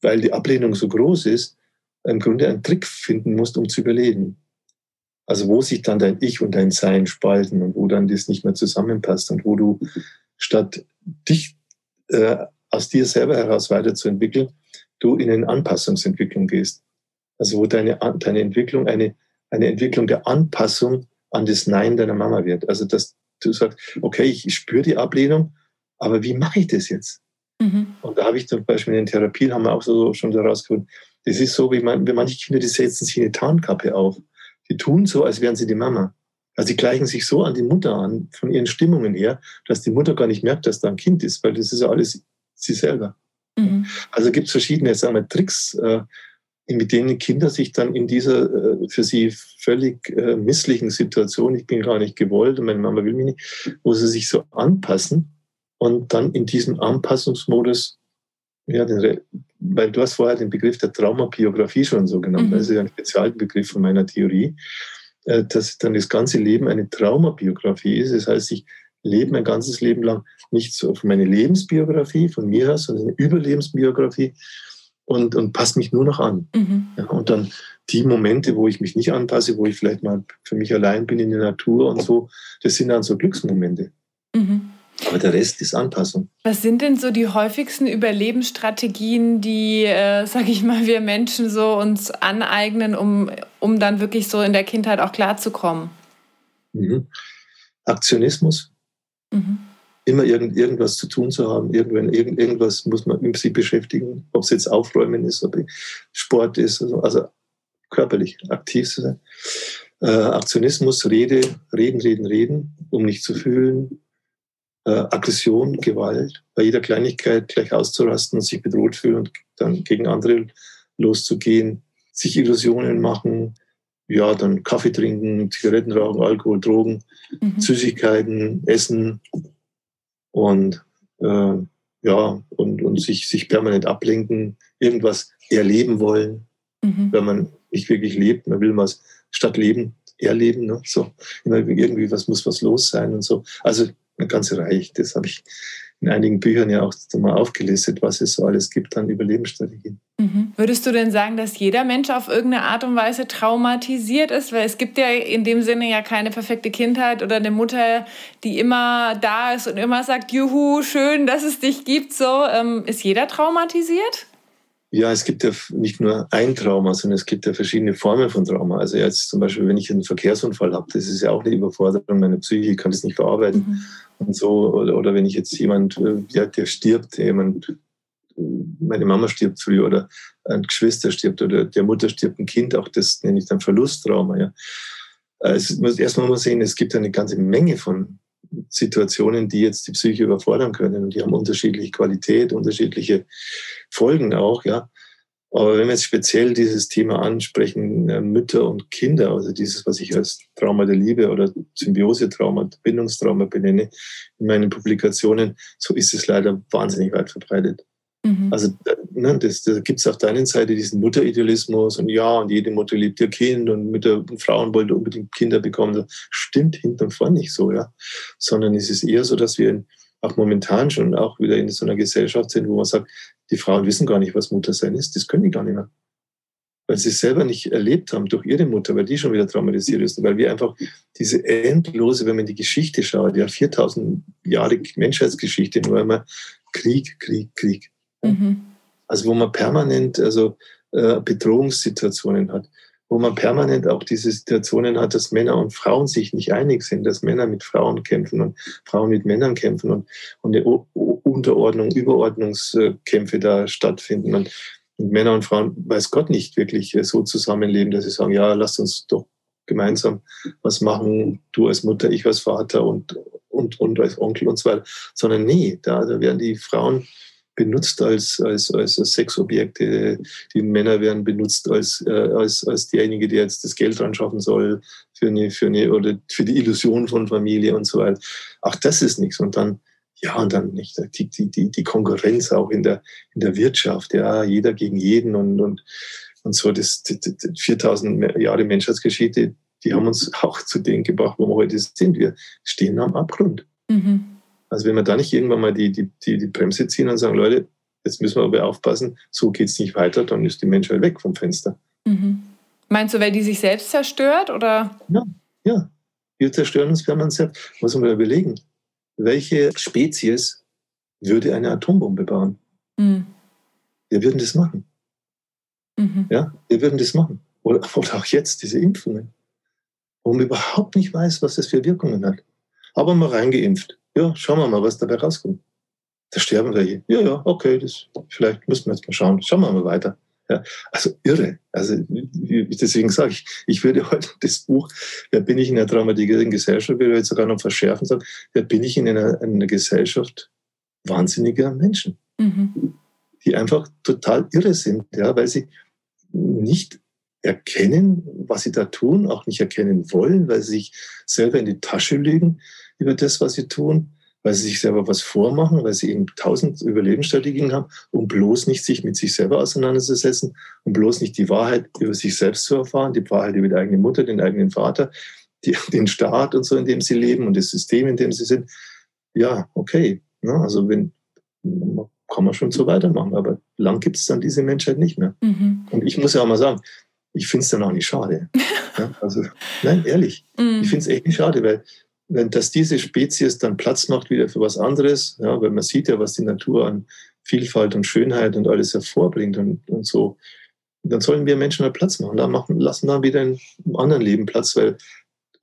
weil die Ablehnung so groß ist, im Grunde einen Trick finden musst, um zu überleben. Also wo sich dann dein Ich und dein Sein spalten und wo dann das nicht mehr zusammenpasst und wo du statt dich äh, aus dir selber heraus weiterzuentwickeln, du in eine Anpassungsentwicklung gehst. Also wo deine, deine Entwicklung eine, eine Entwicklung der Anpassung an das Nein deiner Mama wird. Also dass du sagst, okay, ich, spüre die Ablehnung, aber wie mache ich das jetzt? Mhm. Und da habe ich zum Beispiel in den Therapien, haben wir auch so schon herausgefunden, das ist so, wie, man, wie manche Kinder, die setzen sich eine Tarnkappe auf. Die tun so, als wären sie die Mama. Also sie gleichen sich so an die Mutter an, von ihren Stimmungen her, dass die Mutter gar nicht merkt, dass da ein Kind ist, weil das ist ja alles sie selber. Mhm. Also gibt es verschiedene sagen wir, Tricks, äh, mit denen Kinder sich dann in dieser äh, für sie völlig äh, misslichen Situation, ich bin gar nicht gewollt und meine Mama will mich nicht, wo sie sich so anpassen und dann in diesem Anpassungsmodus, ja, den, weil du hast vorher den Begriff der Traumabiografie schon so genommen, mhm. das ist ja ein Spezialbegriff von meiner Theorie, dass dann das ganze Leben eine Traumabiografie ist. Das heißt, ich lebe mein ganzes Leben lang nicht so auf meine Lebensbiografie von mir aus, sondern eine Überlebensbiografie und, und passe mich nur noch an. Mhm. Ja, und dann die Momente, wo ich mich nicht anpasse, wo ich vielleicht mal für mich allein bin in der Natur und so, das sind dann so Glücksmomente. Mhm. Aber der Rest ist Anpassung. Was sind denn so die häufigsten Überlebensstrategien, die, äh, sag ich mal, wir Menschen so uns aneignen, um, um dann wirklich so in der Kindheit auch klarzukommen? Mhm. Aktionismus, Mhm. Immer irgend, irgendwas zu tun zu haben, irgendwann, irgend, irgendwas muss man mit sich beschäftigen, ob es jetzt Aufräumen ist, ob Sport ist, also, also körperlich aktiv zu sein. Äh, Aktionismus, Rede, reden, reden, reden, um nicht zu fühlen. Äh, Aggression, Gewalt, bei jeder Kleinigkeit gleich auszurasten und sich bedroht fühlen und dann gegen andere loszugehen, sich Illusionen machen, ja, dann Kaffee trinken, Zigaretten rauchen, Alkohol, Drogen, mhm. Süßigkeiten, Essen und äh, ja, und, und sich, sich permanent ablenken, irgendwas erleben wollen, mhm. wenn man nicht wirklich lebt. Man will was statt leben, erleben. Ne? So, irgendwie was muss was los sein und so. Also eine ganze Reihe. Das habe ich in einigen Büchern ja auch mal aufgelistet, was es so alles gibt an Überlebensstrategien. Mhm. Würdest du denn sagen, dass jeder Mensch auf irgendeine Art und Weise traumatisiert ist? Weil es gibt ja in dem Sinne ja keine perfekte Kindheit oder eine Mutter, die immer da ist und immer sagt, juhu, schön, dass es dich gibt. So, ähm, ist jeder traumatisiert? Ja, es gibt ja nicht nur ein Trauma, sondern es gibt ja verschiedene Formen von Trauma. Also jetzt zum Beispiel, wenn ich einen Verkehrsunfall habe, das ist ja auch eine Überforderung meiner Psyche, ich kann das nicht verarbeiten. Mhm. Und so, oder, oder wenn ich jetzt jemand, äh, ja, der stirbt, jemand, meine Mama stirbt früh oder ein Geschwister stirbt oder der Mutter stirbt ein Kind, auch das nenne ich dann Verlusttrauma. Ja. Also erstmal muss man sehen, es gibt eine ganze Menge von Situationen, die jetzt die Psyche überfordern können und die haben unterschiedliche Qualität, unterschiedliche Folgen auch, ja. Aber wenn wir jetzt speziell dieses Thema ansprechen, äh, Mütter und Kinder, also dieses, was ich als Trauma der Liebe oder Symbiose-Trauma, Bindungstrauma benenne, in meinen Publikationen, so ist es leider wahnsinnig weit verbreitet. Mhm. Also ne, das, da gibt es auf der einen Seite diesen Mutteridealismus und ja, und jede Mutter liebt ihr Kind und Mütter und Frauen wollen unbedingt Kinder bekommen. Das stimmt hinten und vorne nicht so, ja. Sondern es ist eher so, dass wir auch momentan schon auch wieder in so einer Gesellschaft sind, wo man sagt, die Frauen wissen gar nicht, was Muttersein ist. Das können die gar nicht mehr. Weil sie es selber nicht erlebt haben durch ihre Mutter, weil die schon wieder traumatisiert ist. Weil wir einfach diese endlose, wenn man die Geschichte schaut, ja, 4000 Jahre Menschheitsgeschichte, nur einmal Krieg, Krieg, Krieg. Mhm. Also wo man permanent also, äh, Bedrohungssituationen hat, wo man permanent auch diese Situationen hat, dass Männer und Frauen sich nicht einig sind, dass Männer mit Frauen kämpfen und Frauen mit Männern kämpfen und, und Unterordnung, Überordnungskämpfe da stattfinden und, Männer und Frauen, weiß Gott nicht wirklich äh, so zusammenleben, dass sie sagen, ja, lasst uns doch gemeinsam was machen, du als Mutter, ich als Vater und, und, und als Onkel und so weiter, sondern nee, da, da werden die Frauen benutzt als, als, als Sexobjekte. Die Männer werden benutzt als, äh, als, als derjenige, der jetzt das Geld dran schaffen soll für eine, für eine, oder für die Illusion von Familie und so weiter. Auch das ist nichts. Und dann, ja, und dann nicht, die, die, die Konkurrenz auch in der, in der Wirtschaft, ja, jeder gegen jeden und, und, und so, das, das, das 4000 Jahre Menschheitsgeschichte, die haben uns auch zu dem gebracht, wo wir heute sind. Wir stehen am Abgrund. Mhm. Also wenn wir da nicht irgendwann mal die, die, die, die Bremse ziehen und sagen, Leute, jetzt müssen wir aber aufpassen, so geht es nicht weiter, dann ist die Menschheit weg vom Fenster. Mhm. Meinst du, weil die sich selbst zerstört? Oder? Ja, ja. Wir zerstören uns permanent selbst. Muss man mal überlegen, welche Spezies würde eine Atombombe bauen? Mhm. Wir würden das machen. Mhm. Ja, wir würden das machen. Oder, oder auch jetzt diese Impfungen, wo man überhaupt nicht weiß, was das für Wirkungen hat. Aber mal reingeimpft ja, schauen wir mal, was dabei rauskommt. Da sterben welche. Ja, ja, okay, das, vielleicht müssen wir jetzt mal schauen. Schauen wir mal weiter. Ja, also irre. Also deswegen sage ich, ich würde heute das Buch, wer bin ich in einer traumatisierten Gesellschaft, würde ich jetzt sogar noch verschärfen sagen, wer bin ich in einer, in einer Gesellschaft wahnsinniger Menschen, mhm. die einfach total irre sind, ja, weil sie nicht erkennen, was sie da tun, auch nicht erkennen wollen, weil sie sich selber in die Tasche lügen, über das, was sie tun, weil sie sich selber was vormachen, weil sie eben tausend Überlebensstrategien haben, um bloß nicht sich mit sich selber auseinanderzusetzen, um bloß nicht die Wahrheit über sich selbst zu erfahren, die Wahrheit über die eigene Mutter, den eigenen Vater, die, den Staat und so, in dem sie leben und das System, in dem sie sind. Ja, okay. Ne? also wenn, kann man schon so weitermachen, aber lang gibt es dann diese Menschheit nicht mehr. Mhm. Und ich muss ja auch mal sagen, ich finde es dann auch nicht schade. ja, also, nein, ehrlich, mhm. ich finde es echt nicht schade, weil wenn dass diese Spezies dann Platz macht wieder für was anderes, ja, weil man sieht ja, was die Natur an Vielfalt und Schönheit und alles hervorbringt und, und so, dann sollen wir Menschen mal Platz machen. Dann machen, lassen dann wieder in einem anderen Leben Platz, weil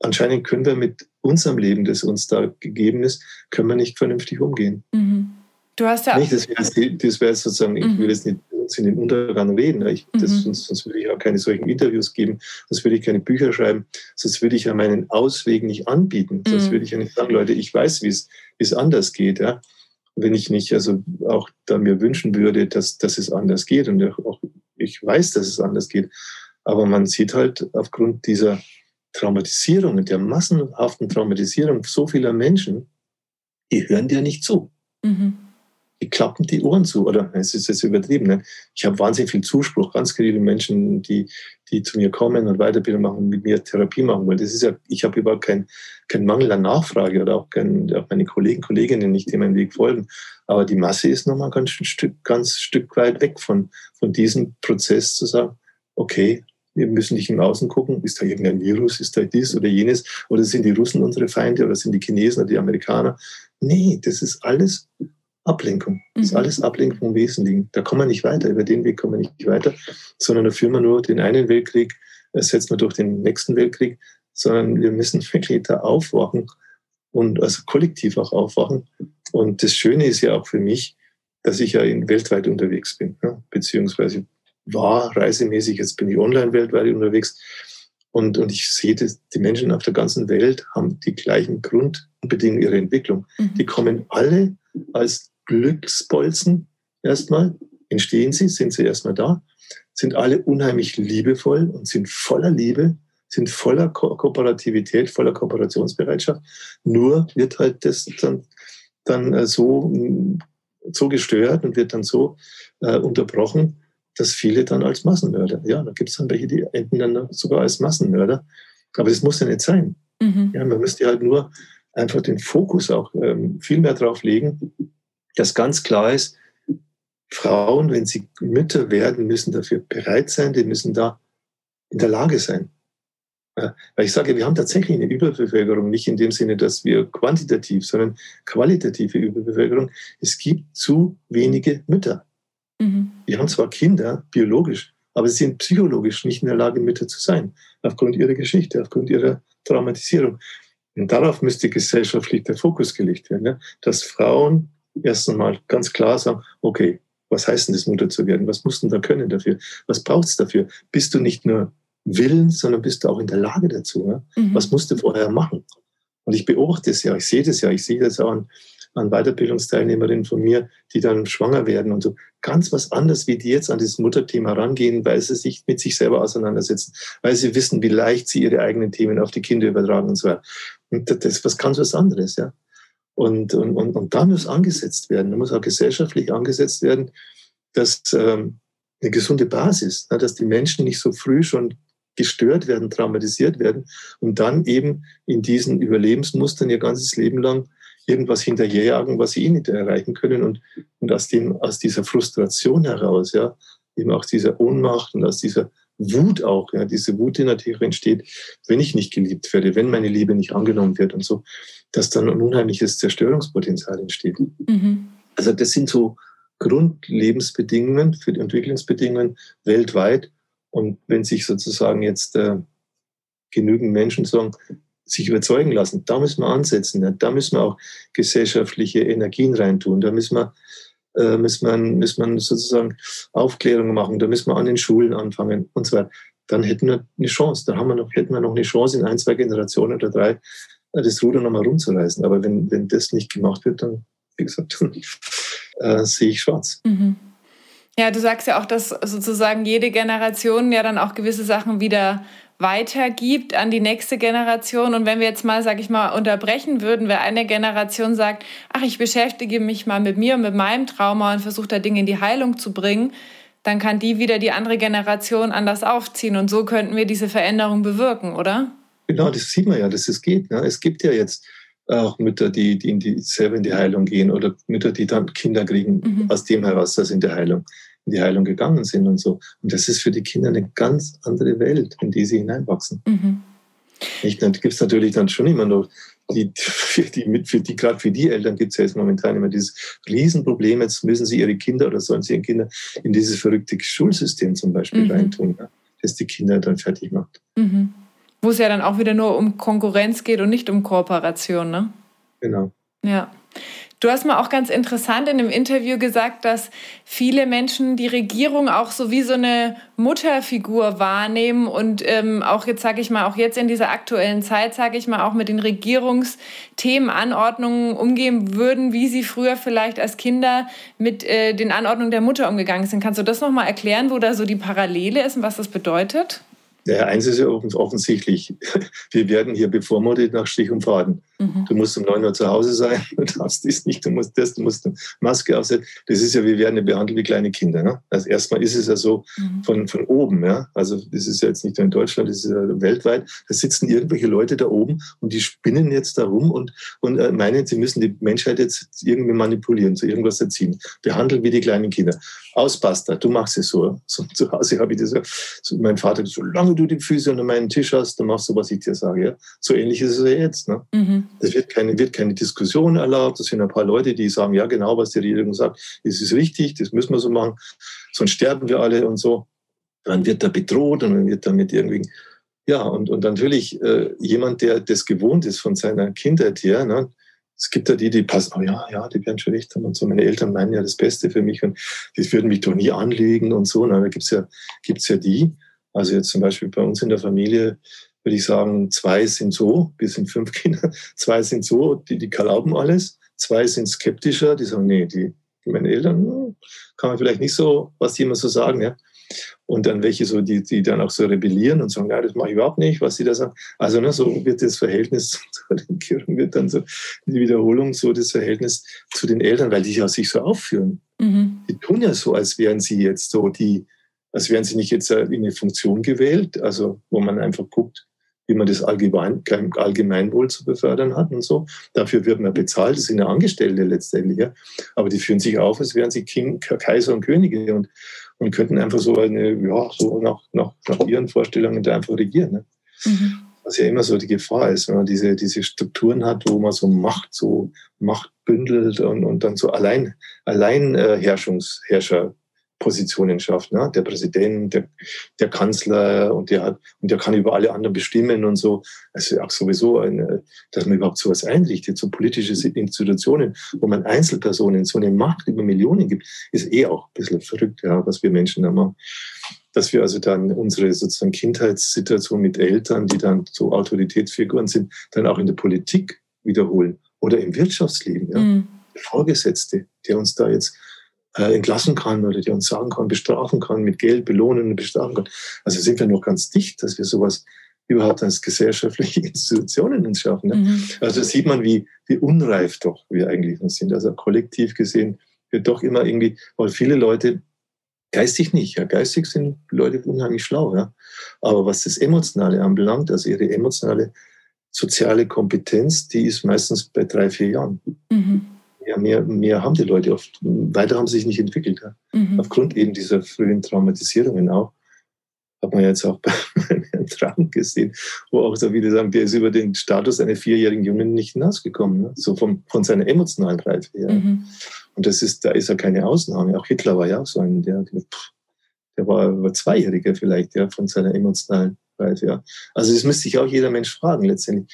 anscheinend können wir mit unserem Leben, das uns da gegeben ist, können wir nicht vernünftig umgehen. Mhm. Du hast ja. Nicht, das wäre das wär sozusagen, ich mhm. will jetzt nicht uns in den Untergang reden. Ich, das, mhm. sonst, sonst, würde ich auch keine solchen Interviews geben, sonst würde ich keine Bücher schreiben, sonst würde ich ja meinen Ausweg nicht anbieten. Mhm. Sonst würde ich ja nicht sagen, Leute, ich weiß, wie es anders geht. Ja? Wenn ich nicht also auch da mir wünschen würde, dass, dass es anders geht und auch ich weiß, dass es anders geht. Aber man sieht halt aufgrund dieser Traumatisierung und der massenhaften Traumatisierung so vieler Menschen, die hören dir nicht zu. Mhm. Die klappen die Ohren zu. Oder es ist jetzt übertrieben. Ne? Ich habe wahnsinnig viel Zuspruch, ganz viele Menschen, die, die zu mir kommen und Weiterbildung machen und mit mir Therapie machen. Weil das ist ja, ich habe überhaupt keinen kein Mangel an Nachfrage oder auch, kein, auch meine Kollegen, Kolleginnen nicht, die meinen Weg folgen. Aber die Masse ist nochmal ganz Stück, ganz Stück weit weg von, von diesem Prozess zu sagen, okay, wir müssen nicht im Außen gucken, ist da irgendein Virus, ist da dies oder jenes, oder sind die Russen unsere Feinde oder sind die Chinesen oder die Amerikaner? Nee, das ist alles Ablenkung. Das ist mhm. alles Ablenkung vom Wesentlichen. Da kommen wir nicht weiter, über den Weg kommen wir nicht weiter, sondern da führen wir nur den einen Weltkrieg, ersetzen wir durch den nächsten Weltkrieg, sondern wir müssen wirklich da aufwachen und also kollektiv auch aufwachen. Und das Schöne ist ja auch für mich, dass ich ja in, weltweit unterwegs bin, ja, beziehungsweise war reisemäßig, jetzt bin ich online weltweit unterwegs. Und, und ich sehe, dass die Menschen auf der ganzen Welt haben die gleichen Grundbedingungen ihrer Entwicklung. Mhm. Die kommen alle als Glücksbolzen erstmal, entstehen sie, sind sie erstmal da, sind alle unheimlich liebevoll und sind voller Liebe, sind voller Ko Kooperativität, voller Kooperationsbereitschaft. Nur wird halt das dann, dann äh, so, so gestört und wird dann so äh, unterbrochen, dass viele dann als Massenmörder, ja, da gibt es dann welche, die enden dann sogar als Massenmörder. Aber das muss ja nicht sein. Mhm. Ja, man müsste halt nur einfach den Fokus auch ähm, viel mehr darauf legen, dass ganz klar ist, Frauen, wenn sie Mütter werden, müssen dafür bereit sein, die müssen da in der Lage sein. Ja, weil ich sage, wir haben tatsächlich eine Überbevölkerung, nicht in dem Sinne, dass wir quantitativ, sondern qualitative Überbevölkerung. Es gibt zu wenige Mütter. Mhm. Die haben zwar Kinder, biologisch, aber sie sind psychologisch nicht in der Lage, Mütter zu sein, aufgrund ihrer Geschichte, aufgrund ihrer Traumatisierung. Und darauf müsste gesellschaftlich der Fokus gelegt werden, ja? dass Frauen erst einmal ganz klar sagen, okay, was heißt denn das, Mutter zu werden? Was musst du da können dafür? Was braucht es dafür? Bist du nicht nur willens, sondern bist du auch in der Lage dazu? Ja? Mhm. Was musst du vorher machen? Und ich beobachte es ja, ich sehe das ja, ich sehe das auch an, an Weiterbildungsteilnehmerinnen von mir, die dann schwanger werden und so. Ganz was anderes, wie die jetzt an dieses Mutterthema rangehen, weil sie sich mit sich selber auseinandersetzen, weil sie wissen, wie leicht sie ihre eigenen Themen auf die Kinder übertragen und so weiter. Und das ist was ganz was anderes, ja. Und, und, und, und da muss angesetzt werden, da muss auch gesellschaftlich angesetzt werden, dass ähm, eine gesunde Basis, ne, dass die Menschen nicht so früh schon gestört werden, traumatisiert werden und dann eben in diesen Überlebensmustern ihr ganzes Leben lang irgendwas hinterherjagen, was sie eh nicht erreichen können. Und, und aus, dem, aus dieser Frustration heraus, ja, eben auch dieser Ohnmacht und aus dieser Wut auch, ja, diese Wut, die natürlich entsteht, wenn ich nicht geliebt werde, wenn meine Liebe nicht angenommen wird und so, dass dann ein unheimliches Zerstörungspotenzial entsteht. Mhm. Also das sind so Grundlebensbedingungen für die Entwicklungsbedingungen weltweit. Und wenn sich sozusagen jetzt äh, genügend Menschen sagen, sich überzeugen lassen. Da müssen wir ansetzen. Ja. Da müssen wir auch gesellschaftliche Energien reintun. Da müssen wir, äh, müssen wir, müssen wir sozusagen Aufklärung machen. Da müssen wir an den Schulen anfangen und so weiter. Dann hätten wir eine Chance. Dann haben wir noch, hätten wir noch eine Chance, in ein, zwei Generationen oder drei äh, das Ruder nochmal rumzureißen. Aber wenn, wenn das nicht gemacht wird, dann, wie gesagt, äh, sehe ich schwarz. Mhm. Ja, du sagst ja auch, dass sozusagen jede Generation ja dann auch gewisse Sachen wieder weitergibt an die nächste Generation. Und wenn wir jetzt mal, sag ich mal, unterbrechen würden, wer eine Generation sagt, ach, ich beschäftige mich mal mit mir und mit meinem Trauma und versuche da Dinge in die Heilung zu bringen, dann kann die wieder die andere Generation anders aufziehen. Und so könnten wir diese Veränderung bewirken, oder? Genau, das sieht man ja, dass es geht. Ne? Es gibt ja jetzt auch Mütter, die, die, in die selber in die Heilung gehen oder Mütter, die dann Kinder kriegen mhm. aus dem heraus, dass in die Heilung in die Heilung gegangen sind und so. Und das ist für die Kinder eine ganz andere Welt, in die sie hineinwachsen. Mhm. Nicht, dann gibt es natürlich dann schon immer noch die, für die, für die, gerade für die Eltern gibt es ja jetzt momentan immer dieses Riesenproblem, jetzt müssen sie ihre Kinder oder sollen sie ihre Kinder in dieses verrückte Schulsystem zum Beispiel mhm. reintun, ja, das die Kinder dann fertig macht. Mhm. Wo es ja dann auch wieder nur um Konkurrenz geht und nicht um Kooperation, ne? Genau. Ja. Du hast mal auch ganz interessant in einem Interview gesagt, dass viele Menschen die Regierung auch so wie so eine Mutterfigur wahrnehmen und ähm, auch jetzt sage ich mal, auch jetzt in dieser aktuellen Zeit, sage ich mal, auch mit den Regierungsthemen, Anordnungen umgehen würden, wie sie früher vielleicht als Kinder mit äh, den Anordnungen der Mutter umgegangen sind. Kannst du das nochmal erklären, wo da so die Parallele ist und was das bedeutet? Ja, eins ist ja offensichtlich. Wir werden hier bevormundet nach Stich und Faden. Mhm. Du musst um 9 Uhr zu Hause sein, du darfst dies nicht, du musst das, du musst eine Maske aufsetzen. Das ist ja, wir werden ja behandelt wie kleine Kinder. Ne? Also erstmal ist es ja so mhm. von, von oben. Ja? Also das ist ja jetzt nicht nur in Deutschland, das ist ja weltweit. Da sitzen irgendwelche Leute da oben und die spinnen jetzt da rum und, und äh, meinen, sie müssen die Menschheit jetzt irgendwie manipulieren, zu irgendwas erziehen. Behandeln wie die kleinen Kinder. Ausbasta, du machst es so. so zu Hause habe ich das ja, so, mein Vater, solange du die Füße unter meinen Tisch hast, dann machst du, was ich dir sage. Ja? So ähnlich ist es ja jetzt. Ne? Mhm. Es wird keine, wird keine Diskussion erlaubt. Das sind ein paar Leute, die sagen, ja, genau, was die Regierung sagt, das ist richtig, das müssen wir so machen, sonst sterben wir alle und so. Dann wird da bedroht und dann wird damit irgendwie, ja, und, und natürlich äh, jemand, der das gewohnt ist von seiner Kindheit her, ne, es gibt ja die, die passen, oh ja, ja, die werden schon recht haben und so. Meine Eltern meinen ja das Beste für mich und die würden mich doch nie anlügen und so. Na, da gibt's ja, gibt's ja die. Also jetzt zum Beispiel bei uns in der Familie würde ich sagen, zwei sind so, wir sind fünf Kinder, zwei sind so, die, die glauben alles, zwei sind skeptischer, die sagen, nee, die, meine Eltern, hm, kann man vielleicht nicht so, was die immer so sagen, ja. Und dann welche so, die, die dann auch so rebellieren und sagen, ja, das mache ich überhaupt nicht, was sie da sagen. Also ne, so wird das Verhältnis zu den Kirchen, wird dann so die Wiederholung, so das Verhältnis zu den Eltern, weil die ja sich so aufführen. Mhm. Die tun ja so, als wären sie jetzt so die, als wären sie nicht jetzt in eine Funktion gewählt, also wo man einfach guckt, wie man das Allgemein, Allgemeinwohl zu befördern hat und so. Dafür wird man bezahlt, das sind ja Angestellte letztendlich. Ja. Aber die führen sich auf, als wären sie King, Kaiser und Könige und, und könnten einfach so eine, ja, so nach, nach, nach ihren Vorstellungen da einfach regieren. Ne. Mhm. Was ja immer so die Gefahr ist, wenn man diese, diese Strukturen hat, wo man so Macht, so Macht bündelt und, und dann so allein, allein äh, Herrschungsherrscher Positionen schafft. Ne? Der Präsident, der, der Kanzler und der hat und der kann über alle anderen bestimmen und so. Also auch sowieso, eine, dass man überhaupt sowas einrichtet, so politische Institutionen, wo man Einzelpersonen so eine Macht über Millionen gibt, ist eh auch ein bisschen verrückt, ja, was wir Menschen da machen. Dass wir also dann unsere sozusagen Kindheitssituation mit Eltern, die dann so Autoritätsfiguren sind, dann auch in der Politik wiederholen oder im Wirtschaftsleben. Ja. Mhm. Vorgesetzte, der uns da jetzt äh, entlassen kann oder der uns sagen kann, bestrafen kann, mit Geld belohnen und bestrafen kann. Also sind wir noch ganz dicht, dass wir sowas überhaupt als gesellschaftliche Institutionen uns schaffen. Ne? Mhm. Also sieht man, wie, wie unreif doch wir eigentlich sind. Also kollektiv gesehen wird doch immer irgendwie, weil viele Leute geistig nicht, ja, geistig sind Leute unheimlich schlau, ja. Aber was das Emotionale anbelangt, also ihre emotionale soziale Kompetenz, die ist meistens bei drei, vier Jahren. Mhm ja, mehr, mehr haben die Leute oft. Weiter haben sie sich nicht entwickelt. Ja. Mhm. Aufgrund eben dieser frühen Traumatisierungen auch. Hat man jetzt auch bei Herrn Trump gesehen, wo auch so viele sagen, der ist über den Status eines vierjährigen Jungen nicht hinausgekommen. Ne? So vom, von seiner emotionalen Reife her. Mhm. Und das ist, da ist er keine Ausnahme. Auch Hitler war ja auch so ein, der, der, der war, war Zweijähriger vielleicht, ja, von seiner emotionalen Reife. Ja. Also das müsste sich auch jeder Mensch fragen letztendlich.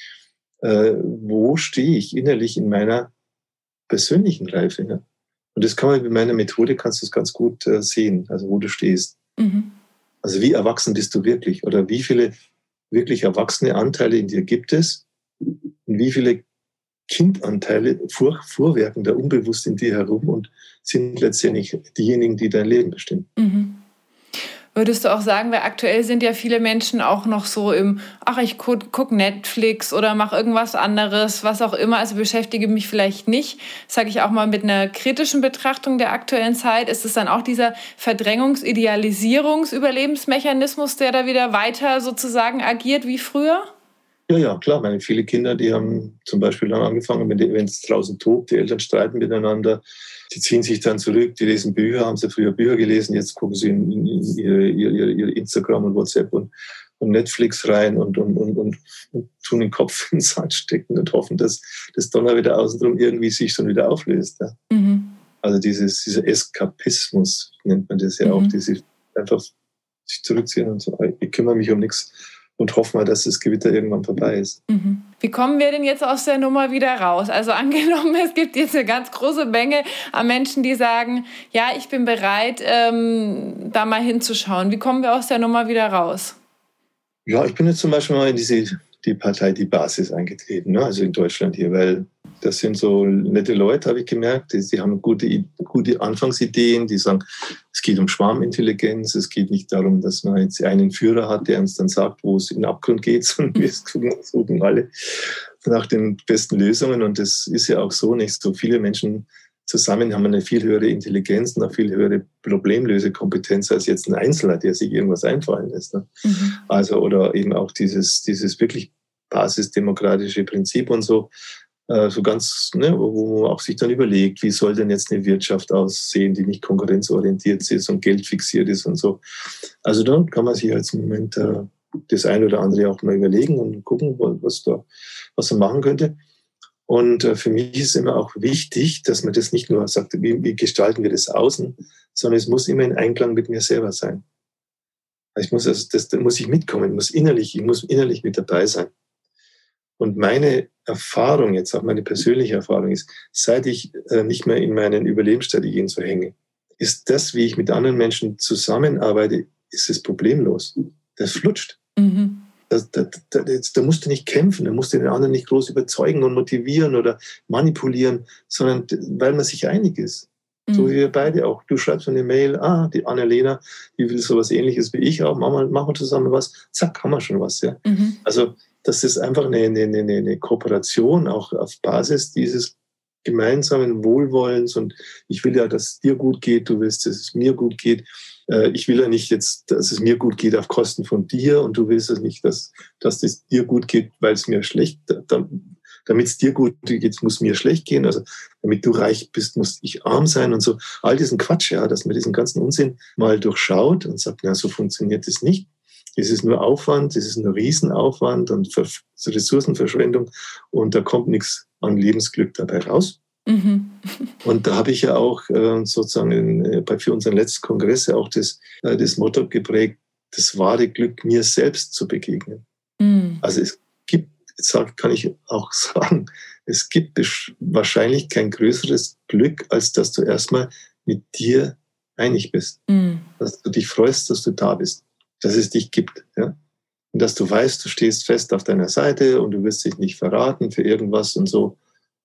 Äh, wo stehe ich innerlich in meiner persönlichen Reife. Ja. Und das kann man mit meiner Methode kannst du es ganz gut äh, sehen, also wo du stehst. Mhm. Also wie erwachsen bist du wirklich oder wie viele wirklich erwachsene Anteile in dir gibt es und wie viele Kindanteile vor, vorwerken da unbewusst in dir herum und sind letztendlich diejenigen, die dein Leben bestimmen. Mhm. Würdest du auch sagen, weil aktuell sind ja viele Menschen auch noch so im, ach, ich guck Netflix oder mache irgendwas anderes, was auch immer, also beschäftige mich vielleicht nicht, sage ich auch mal mit einer kritischen Betrachtung der aktuellen Zeit, ist es dann auch dieser Verdrängungs-, Idealisierungs-, Überlebensmechanismus, der da wieder weiter sozusagen agiert wie früher? Ja, ja, klar. Meine viele Kinder, die haben zum Beispiel dann angefangen, wenn es draußen tobt, die Eltern streiten miteinander, die ziehen sich dann zurück, die lesen Bücher, haben sie früher Bücher gelesen, jetzt gucken sie in, in ihre, ihre, ihre, Instagram und WhatsApp und, und Netflix rein und, und, und, und, und tun den Kopf in den Sand stecken und hoffen, dass das Donner wieder außenrum irgendwie sich schon wieder auflöst. Ja. Mhm. Also dieses, dieser Eskapismus nennt man das ja mhm. auch, diese einfach sich zurückziehen und so, ich kümmere mich um nichts und hoffen wir, dass das Gewitter irgendwann vorbei ist. Mhm. Wie kommen wir denn jetzt aus der Nummer wieder raus? Also angenommen, es gibt jetzt eine ganz große Menge an Menschen, die sagen, ja, ich bin bereit, ähm, da mal hinzuschauen. Wie kommen wir aus der Nummer wieder raus? Ja, ich bin jetzt zum Beispiel mal in diese die Partei Die Basis eingetreten, ne? also in Deutschland hier, weil das sind so nette Leute, habe ich gemerkt. Die, die, haben gute, gute Anfangsideen. Die sagen, es geht um Schwarmintelligenz. Es geht nicht darum, dass man jetzt einen Führer hat, der uns dann sagt, wo es in den Abgrund geht, sondern wir suchen alle. nach den besten Lösungen. Und das ist ja auch so nicht. So viele Menschen zusammen haben eine viel höhere Intelligenz, eine viel höhere Problemlösekompetenz als jetzt ein Einzelner, der sich irgendwas einfallen lässt. Ne? Mhm. Also, oder eben auch dieses, dieses wirklich basisdemokratische Prinzip und so, so ganz, ne, wo man auch sich dann überlegt, wie soll denn jetzt eine Wirtschaft aussehen, die nicht konkurrenzorientiert ist und geldfixiert ist und so. Also dann kann man sich als Moment äh, das eine oder andere auch mal überlegen und gucken, was da, was man machen könnte. Und äh, für mich ist immer auch wichtig, dass man das nicht nur sagt, wie, wie gestalten wir das außen, sondern es muss immer in Einklang mit mir selber sein. Ich muss also, das, da muss ich mitkommen, muss innerlich, ich muss innerlich mit dabei sein. Und meine Erfahrung jetzt, auch meine persönliche Erfahrung ist, seit ich äh, nicht mehr in meinen Überlebensstrategien so hänge, ist das, wie ich mit anderen Menschen zusammenarbeite, ist es problemlos. Das flutscht. Mhm. Da, da, da, da, musst du nicht kämpfen, da musst du den anderen nicht groß überzeugen und motivieren oder manipulieren, sondern weil man sich einig ist. Mhm. So wie wir beide auch. Du schreibst eine Mail, ah, die Annalena, die will sowas ähnliches wie ich auch, machen wir, machen wir zusammen was, zack, haben wir schon was. Ja? Mhm. Also das ist einfach eine, eine, eine, eine Kooperation, auch auf Basis dieses gemeinsamen Wohlwollens und ich will ja, dass es dir gut geht, du willst, dass es mir gut geht. Äh, ich will ja nicht jetzt, dass es mir gut geht auf Kosten von dir und du willst es nicht, dass, dass es dir gut geht, weil es mir schlecht, damit es dir gut geht, muss mir schlecht gehen. Also damit du reich bist, muss ich arm sein und so. All diesen Quatsch, ja, dass man diesen ganzen Unsinn mal durchschaut und sagt, na, so funktioniert es nicht. Es ist nur Aufwand, es ist ein Riesenaufwand und Ressourcenverschwendung und da kommt nichts an Lebensglück dabei raus. Mhm. Und da habe ich ja auch äh, sozusagen in, äh, bei für unseren letzten Kongresse auch das, äh, das Motto geprägt, das wahre Glück mir selbst zu begegnen. Mhm. Also es gibt, sag, kann ich auch sagen, es gibt wahrscheinlich kein größeres Glück, als dass du erstmal mit dir einig bist. Mhm. Dass du dich freust, dass du da bist dass es dich gibt. Ja? Und dass du weißt, du stehst fest auf deiner Seite und du wirst dich nicht verraten für irgendwas und so.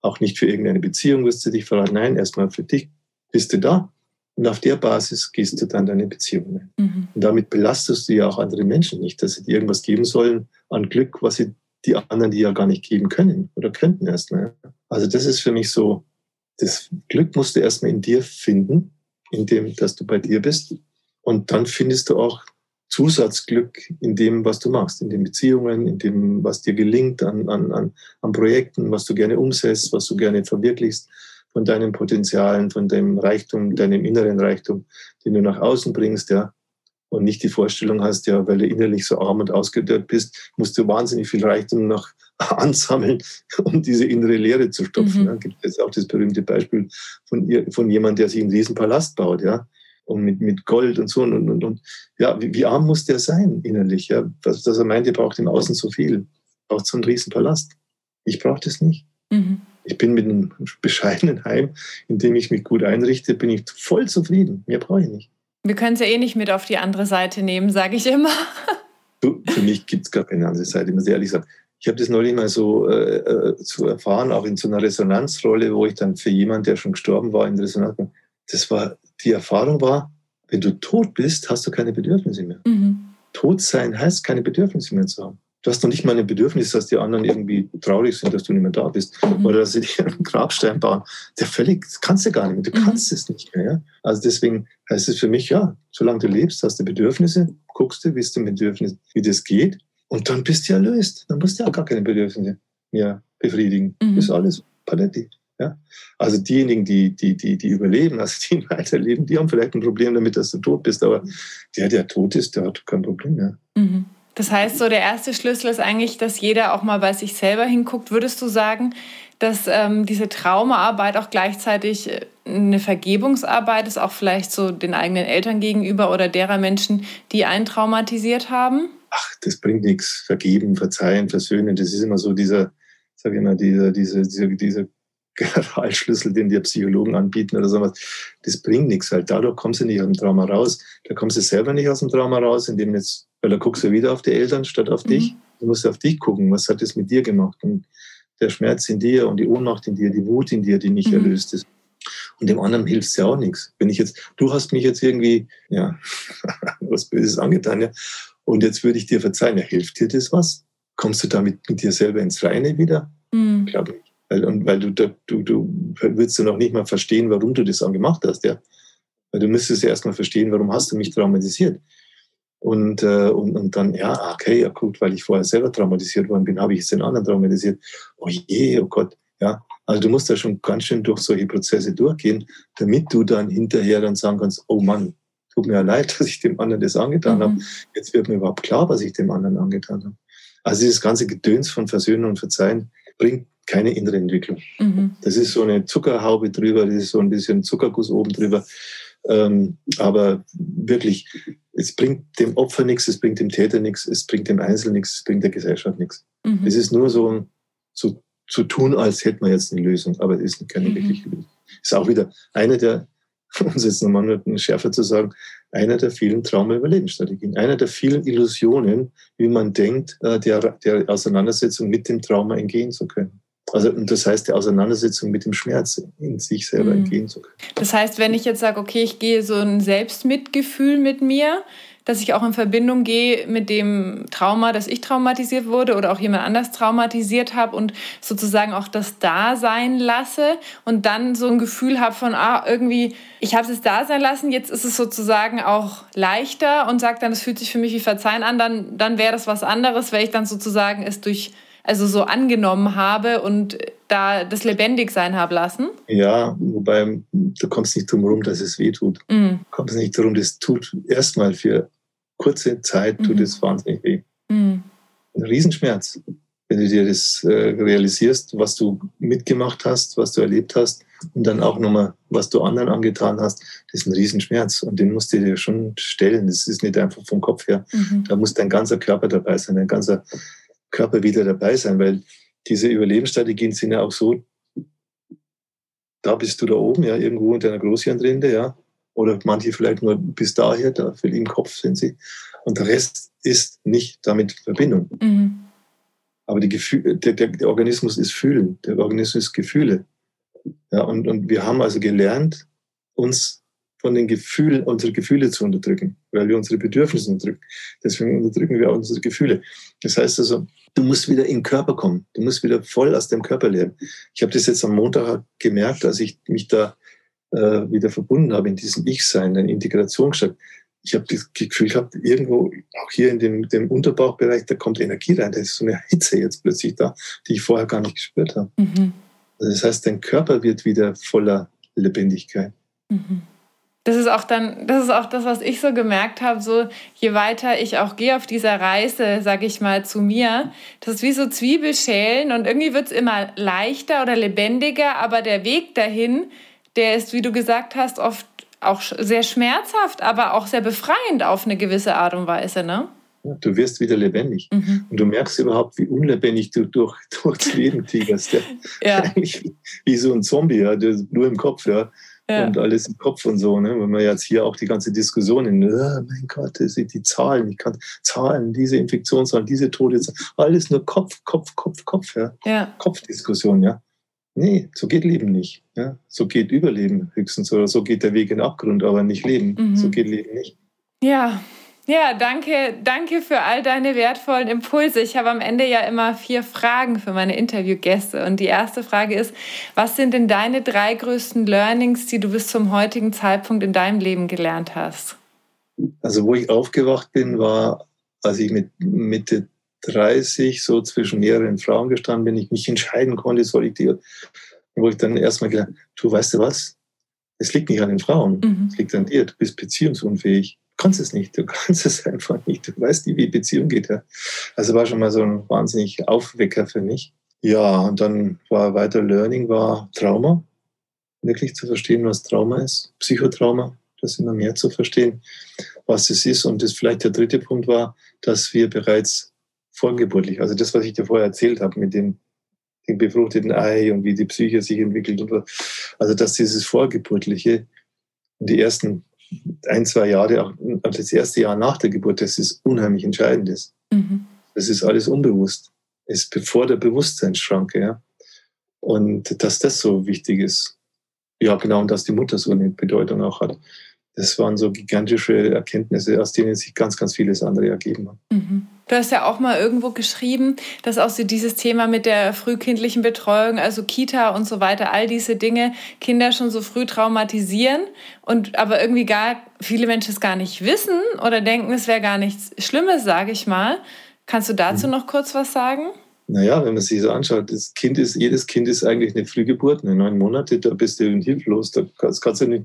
Auch nicht für irgendeine Beziehung wirst du dich verraten. Nein, erstmal für dich bist du da. Und auf der Basis gehst du dann deine Beziehung ein. Mhm. Und damit belastest du ja auch andere Menschen nicht, dass sie dir irgendwas geben sollen an Glück, was sie die anderen dir ja gar nicht geben können oder könnten erstmal. Also das ist für mich so, das Glück musst du erstmal in dir finden, in dem, dass du bei dir bist. Und dann findest du auch Zusatzglück in dem, was du machst, in den Beziehungen, in dem, was dir gelingt an, an, an, an Projekten, was du gerne umsetzt, was du gerne verwirklichst, von deinen Potenzialen, von deinem Reichtum, deinem inneren Reichtum, den du nach außen bringst, ja. Und nicht die Vorstellung hast, ja, weil du innerlich so arm und ausgedörrt bist, musst du wahnsinnig viel Reichtum noch ansammeln, um diese innere Leere zu stopfen. Mhm. Ja. Gibt es auch das berühmte Beispiel von, von jemandem, der sich einen riesen Palast baut, ja und mit, mit Gold und so. Und, und, und ja, wie, wie arm muss der sein innerlich? Ja? Dass, dass er meint, er braucht im Außen so viel. Braucht so einen riesen Palast. Ich brauche das nicht. Mhm. Ich bin mit einem bescheidenen Heim, in dem ich mich gut einrichte, bin ich voll zufrieden. Mehr brauche ich nicht. Wir können es ja eh nicht mit auf die andere Seite nehmen, sage ich immer. Du, für mich gibt es gar keine andere Seite, muss ich ehrlich sagen. Ich habe das neulich mal so äh, äh, zu erfahren, auch in so einer Resonanzrolle, wo ich dann für jemanden, der schon gestorben war, in Resonanz das war, die Erfahrung war, wenn du tot bist, hast du keine Bedürfnisse mehr. Mhm. Tot sein heißt, keine Bedürfnisse mehr zu haben. Du hast noch nicht mal ein Bedürfnis, dass die anderen irgendwie traurig sind, dass du nicht mehr da bist. Mhm. Oder dass sie dir einen Grabstein bauen. Der völlig, das kannst du gar nicht mehr. Du mhm. kannst es nicht mehr. Ja? Also deswegen heißt es für mich, ja, solange du lebst, hast du Bedürfnisse, guckst du, wie es dem Bedürfnis, wie das geht. Und dann bist du erlöst. Dann musst du ja gar keine Bedürfnisse mehr befriedigen. Mhm. Das ist alles Paletti. Ja? Also diejenigen, die, die, die, die überleben, also die weiterleben, die haben vielleicht ein Problem damit, dass du tot bist, aber der, der tot ist, der hat kein Problem mehr. Mhm. Das heißt, so der erste Schlüssel ist eigentlich, dass jeder auch mal bei sich selber hinguckt. Würdest du sagen, dass ähm, diese Traumaarbeit auch gleichzeitig äh, eine Vergebungsarbeit ist, auch vielleicht so den eigenen Eltern gegenüber oder derer Menschen, die einen traumatisiert haben? Ach, das bringt nichts. Vergeben, verzeihen, versöhnen, das ist immer so dieser, sag ich mal, dieser, dieser, dieser, dieser Generalschlüssel, den die Psychologen anbieten oder sowas, das bringt nichts, weil dadurch kommst du nicht aus dem Trauma raus. Da kommst du selber nicht aus dem Trauma raus, indem jetzt, weil da guckst du wieder auf die Eltern statt auf mhm. dich. Du musst auf dich gucken, was hat das mit dir gemacht? Und der Schmerz in dir und die Ohnmacht in dir, die Wut in dir, die nicht mhm. erlöst ist. Und dem anderen hilft es ja auch nichts. Wenn ich jetzt, du hast mich jetzt irgendwie, ja, was Böses angetan, ja, und jetzt würde ich dir verzeihen, ja, hilft dir das was? Kommst du damit mit dir selber ins Reine wieder? Mhm. Glaube ich. Weil, und weil du, du, du würdest du noch nicht mal verstehen, warum du das dann gemacht hast, ja. Weil du müsstest ja erstmal verstehen, warum hast du mich traumatisiert. Und, äh, und, und dann, ja, okay, ja gut, weil ich vorher selber traumatisiert worden bin, habe ich jetzt den anderen traumatisiert. Oh je, oh Gott, ja. Also du musst da schon ganz schön durch solche Prozesse durchgehen, damit du dann hinterher dann sagen kannst, oh Mann, tut mir ja leid, dass ich dem anderen das angetan mhm. habe. Jetzt wird mir überhaupt klar, was ich dem anderen angetan habe. Also dieses ganze Gedöns von Versöhnen und Verzeihen bringt keine innere Entwicklung. Mhm. Das ist so eine Zuckerhaube drüber, das ist so ein bisschen Zuckerguss oben drüber. Ähm, aber wirklich, es bringt dem Opfer nichts, es bringt dem Täter nichts, es bringt dem Einzelnen nichts, es bringt der Gesellschaft nichts. Mhm. Es ist nur so, so zu tun, als hätte man jetzt eine Lösung, aber es ist keine mhm. wirkliche Lösung. Ist auch wieder eine der, um es jetzt nochmal schärfer zu sagen, einer der vielen Trauma-Überlebensstrategien, einer der vielen Illusionen, wie man denkt, äh, der, der Auseinandersetzung mit dem Trauma entgehen zu können. Also und das heißt, die Auseinandersetzung mit dem Schmerz in sich selber mhm. entgehen zu können. Das heißt, wenn ich jetzt sage, okay, ich gehe so ein Selbstmitgefühl mit mir, dass ich auch in Verbindung gehe mit dem Trauma, dass ich traumatisiert wurde oder auch jemand anders traumatisiert habe und sozusagen auch das da sein lasse und dann so ein Gefühl habe von, ah, irgendwie, ich habe es da sein lassen, jetzt ist es sozusagen auch leichter und sage dann, es fühlt sich für mich wie Verzeihen an, dann, dann wäre das was anderes, weil ich dann sozusagen es durch also so angenommen habe und da das lebendig sein habe lassen? Ja, wobei du kommst nicht drum herum, dass es weh tut. Mhm. Du kommst nicht darum, das tut erstmal für kurze Zeit tut mhm. es wahnsinnig weh. Mhm. Ein Riesenschmerz, wenn du dir das äh, realisierst, was du mitgemacht hast, was du erlebt hast und dann auch nochmal, was du anderen angetan hast, das ist ein Riesenschmerz und den musst du dir schon stellen. Das ist nicht einfach vom Kopf her. Mhm. Da muss dein ganzer Körper dabei sein, dein ganzer Körper wieder dabei sein, weil diese Überlebensstrategien sind ja auch so, da bist du da oben, ja, irgendwo in deiner Großhirnrinde, ja, oder manche vielleicht nur bis daher, da für im Kopf sind sie. Und der Rest ist nicht damit in Verbindung. Mhm. Aber die Gefühl, der, der, der, Organismus ist Fühlen, der Organismus ist Gefühle. Ja, und, und wir haben also gelernt, uns von den Gefühlen, unsere Gefühle zu unterdrücken, weil wir unsere Bedürfnisse unterdrücken. Deswegen unterdrücken wir auch unsere Gefühle. Das heißt also, du musst wieder in den Körper kommen. Du musst wieder voll aus dem Körper leben. Ich habe das jetzt am Montag gemerkt, als ich mich da äh, wieder verbunden habe in diesem Ich-Sein, in Integration geschaut. Ich habe das Gefühl gehabt, irgendwo, auch hier in dem, dem, Unterbauchbereich, da kommt Energie rein. Da ist so eine Hitze jetzt plötzlich da, die ich vorher gar nicht gespürt habe. Mhm. Das heißt, dein Körper wird wieder voller Lebendigkeit. Mhm das ist auch dann, das ist auch das, was ich so gemerkt habe, so je weiter ich auch gehe auf dieser Reise, sage ich mal, zu mir, das ist wie so Zwiebelschälen und irgendwie wird es immer leichter oder lebendiger, aber der Weg dahin, der ist, wie du gesagt hast, oft auch sehr schmerzhaft, aber auch sehr befreiend auf eine gewisse Art und Weise, ne? Du wirst wieder lebendig. Mhm. Und du merkst überhaupt, wie unlebendig du durch, durchs Leben tigerst. Ja. ja. Eigentlich wie so ein Zombie, ja, nur im Kopf, ja ja. und alles im Kopf und so. Ne? Wenn man jetzt hier auch die ganze Diskussion in, oh mein Gott, das sind die Zahlen, ich kann Zahlen, diese Infektionszahlen, diese Tode, alles nur Kopf, Kopf, Kopf, Kopf, ja. ja. Kopfdiskussion, ja. Nee, so geht Leben nicht. Ja? So geht Überleben höchstens oder so geht der Weg in den Abgrund, aber nicht Leben. Mhm. So geht Leben nicht. Ja, ja, danke, danke für all deine wertvollen Impulse. Ich habe am Ende ja immer vier Fragen für meine Interviewgäste. Und die erste Frage ist, was sind denn deine drei größten Learnings, die du bis zum heutigen Zeitpunkt in deinem Leben gelernt hast? Also wo ich aufgewacht bin, war, als ich mit Mitte 30 so zwischen mehreren Frauen gestanden bin, ich mich entscheiden konnte, soll ich die, wo ich dann erstmal gedacht, du weißt du was, es liegt nicht an den Frauen, mhm. es liegt an dir, du bist beziehungsunfähig kannst es nicht, du kannst es einfach nicht. Du weißt nicht, wie Beziehung geht. Ja. Also war schon mal so ein wahnsinnig Aufwecker für mich. Ja, und dann war weiter Learning, war Trauma. Wirklich zu verstehen, was Trauma ist. Psychotrauma, das immer mehr zu verstehen, was es ist. Und das vielleicht der dritte Punkt war, dass wir bereits vorgeburtlich, also das, was ich dir vorher erzählt habe mit dem, dem befruchteten Ei und wie die Psyche sich entwickelt. Also dass dieses Vorgeburtliche die ersten ein, zwei Jahre, auch das erste Jahr nach der Geburt, das ist unheimlich entscheidend ist. Mhm. Das ist alles unbewusst. Es ist bevor der Bewusstseinsschranke, ja. Und dass das so wichtig ist. Ja, genau, und dass die Mutter so eine Bedeutung auch hat. Das waren so gigantische Erkenntnisse, aus denen sich ganz, ganz vieles andere ergeben hat. Mhm. Du hast ja auch mal irgendwo geschrieben, dass auch so dieses Thema mit der frühkindlichen Betreuung, also Kita und so weiter, all diese Dinge Kinder schon so früh traumatisieren und aber irgendwie gar viele Menschen es gar nicht wissen oder denken, es wäre gar nichts Schlimmes, sage ich mal. Kannst du dazu mhm. noch kurz was sagen? Naja, wenn man sich so anschaut, das kind ist, jedes Kind ist eigentlich eine Frühgeburt, eine neun Monate, da bist du hilflos. Da kannst, kannst du nicht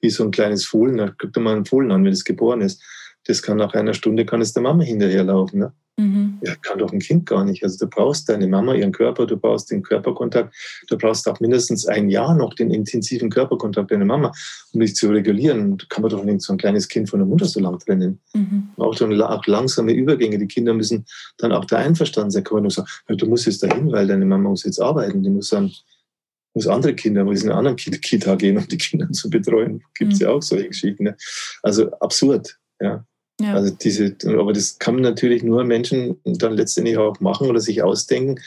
wie so ein kleines Fohlen, da guck dir mal einen Fohlen an, wenn es geboren ist. Das kann nach einer Stunde, kann es der Mama hinterherlaufen. Ne? Mhm. Ja, kann doch ein Kind gar nicht. Also du brauchst deine Mama, ihren Körper, du brauchst den Körperkontakt, du brauchst auch mindestens ein Jahr noch den intensiven Körperkontakt deiner Mama, um dich zu regulieren. Da kann man doch nicht so ein kleines Kind von der Mutter so lang trennen. Mhm. Auch dann auch langsame Übergänge. Die Kinder müssen dann auch da einverstanden sein. Kann man nur sagen, du musst jetzt dahin, weil deine Mama muss jetzt arbeiten. Die muss dann muss andere Kinder, muss in eine andere Kita gehen, um die Kinder zu betreuen. Gibt es mhm. ja auch solche Geschichten. Ne? Also absurd. Ja. Ja. Also diese, aber das kann natürlich nur Menschen dann letztendlich auch machen oder sich ausdenken,